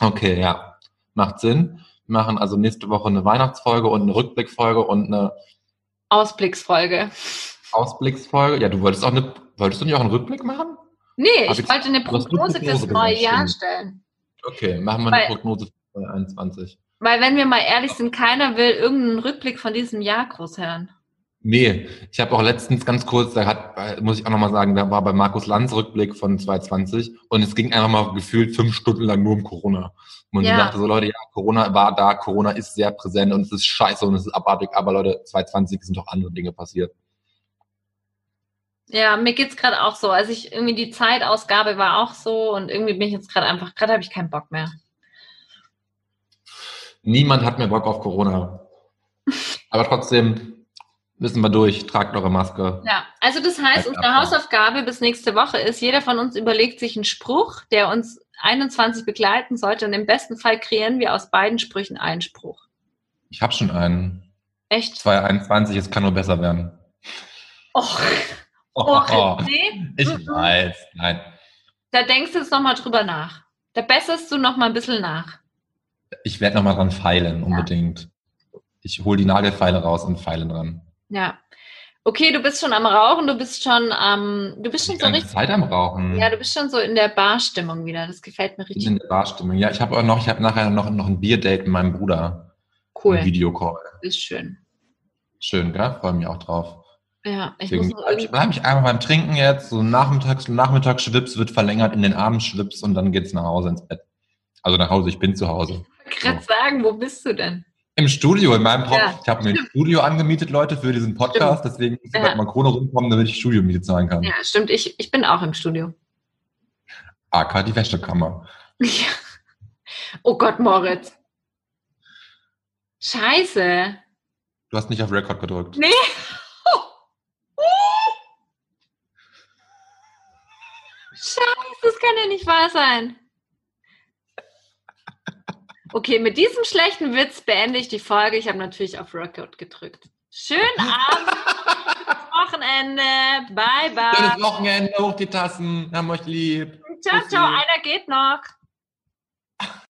Okay, ja, macht Sinn. Wir machen also nächste Woche eine Weihnachtsfolge und eine Rückblickfolge und eine Ausblicksfolge. Ausblicksfolge. Ja, du wolltest auch eine, wolltest du nicht auch einen Rückblick machen? Nee, ich ich- wollte eine Prognose Prognose fürs neue Jahr stellen. Okay, machen wir Weil- eine Prognose für 2021. Weil, wenn wir mal ehrlich sind, keiner will irgendeinen Rückblick von diesem Jahr groß hören. Nee, ich habe auch letztens ganz kurz, da hat, muss ich auch nochmal sagen, da war bei Markus Lanz Rückblick von 2020 und es ging einfach mal gefühlt fünf Stunden lang nur um Corona. Und Ja. ich dachte so, Leute, ja, Corona war da, Corona ist sehr präsent und es ist scheiße und es ist abartig, aber Leute, 2020 sind doch andere Dinge passiert. Ja, mir geht's gerade auch so. Also ich irgendwie die Zeitausgabe war auch so und irgendwie bin ich jetzt gerade einfach, gerade habe ich keinen Bock mehr. Niemand hat mehr Bock auf Corona. Aber trotzdem müssen wir durch, tragt eure Maske. Ja, also das heißt, Halt unsere ab. Hausaufgabe bis nächste Woche ist, jeder von uns überlegt sich einen Spruch, der uns 21 begleiten sollte und im besten Fall kreieren wir aus beiden Sprüchen einen Spruch. Ich habe schon einen. Echt? 2021, es kann nur besser werden. Och, Oh, och, nee. ich Mhm. weiß, nein. Da denkst du jetzt nochmal drüber nach. Da besserst du nochmal ein bisschen nach. Ich werde nochmal dran feilen, unbedingt. Ich hole die Nagelfeile raus und feile dran. Ja. Okay, du bist schon am Rauchen, du bist schon am, du bist schon so ganze richtig, Zeit am Rauchen. ja, du bist schon so in der Barstimmung wieder. Das gefällt mir Ich bin richtig in der Barstimmung. Ja, ich habe auch noch, ich habe nachher noch, noch ein Bierdate mit meinem Bruder. Ein cool. Videocall. Ist schön. Schön, gell? Freue mich auch drauf. Ja, ich Deswegen muss noch bleibe ich, bleib ich einfach beim Trinken jetzt. So nachmittags, Nachmittagsschwips wird verlängert in den Abendschwips und dann geht's nach Hause ins Bett. Also nach Hause, ich bin zu Hause. Gerade sagen, wo bist du denn? Im Studio, in meinem Pod Ja, Ich habe mir ein Studio angemietet, Leute, für diesen Podcast. Deswegen muss ich Ja. mal Krone rumkommen, damit ich Studiomiete zahlen kann. Ja, stimmt. Ich, ich bin auch im Studio. AK, die Wäschekammer. Ja. Oh Gott, Moritz. Scheiße. Du hast nicht auf Record gedrückt. Nee. Scheiße, das kann ja nicht wahr sein. Okay, mit diesem schlechten Witz beende ich die Folge. Ich habe natürlich auf Record gedrückt. Schönen Abend, schönes Wochenende, bye Schönes bye. Wochenende, hoch die Tassen, haben euch lieb. Ciao, ciao, einer geht noch.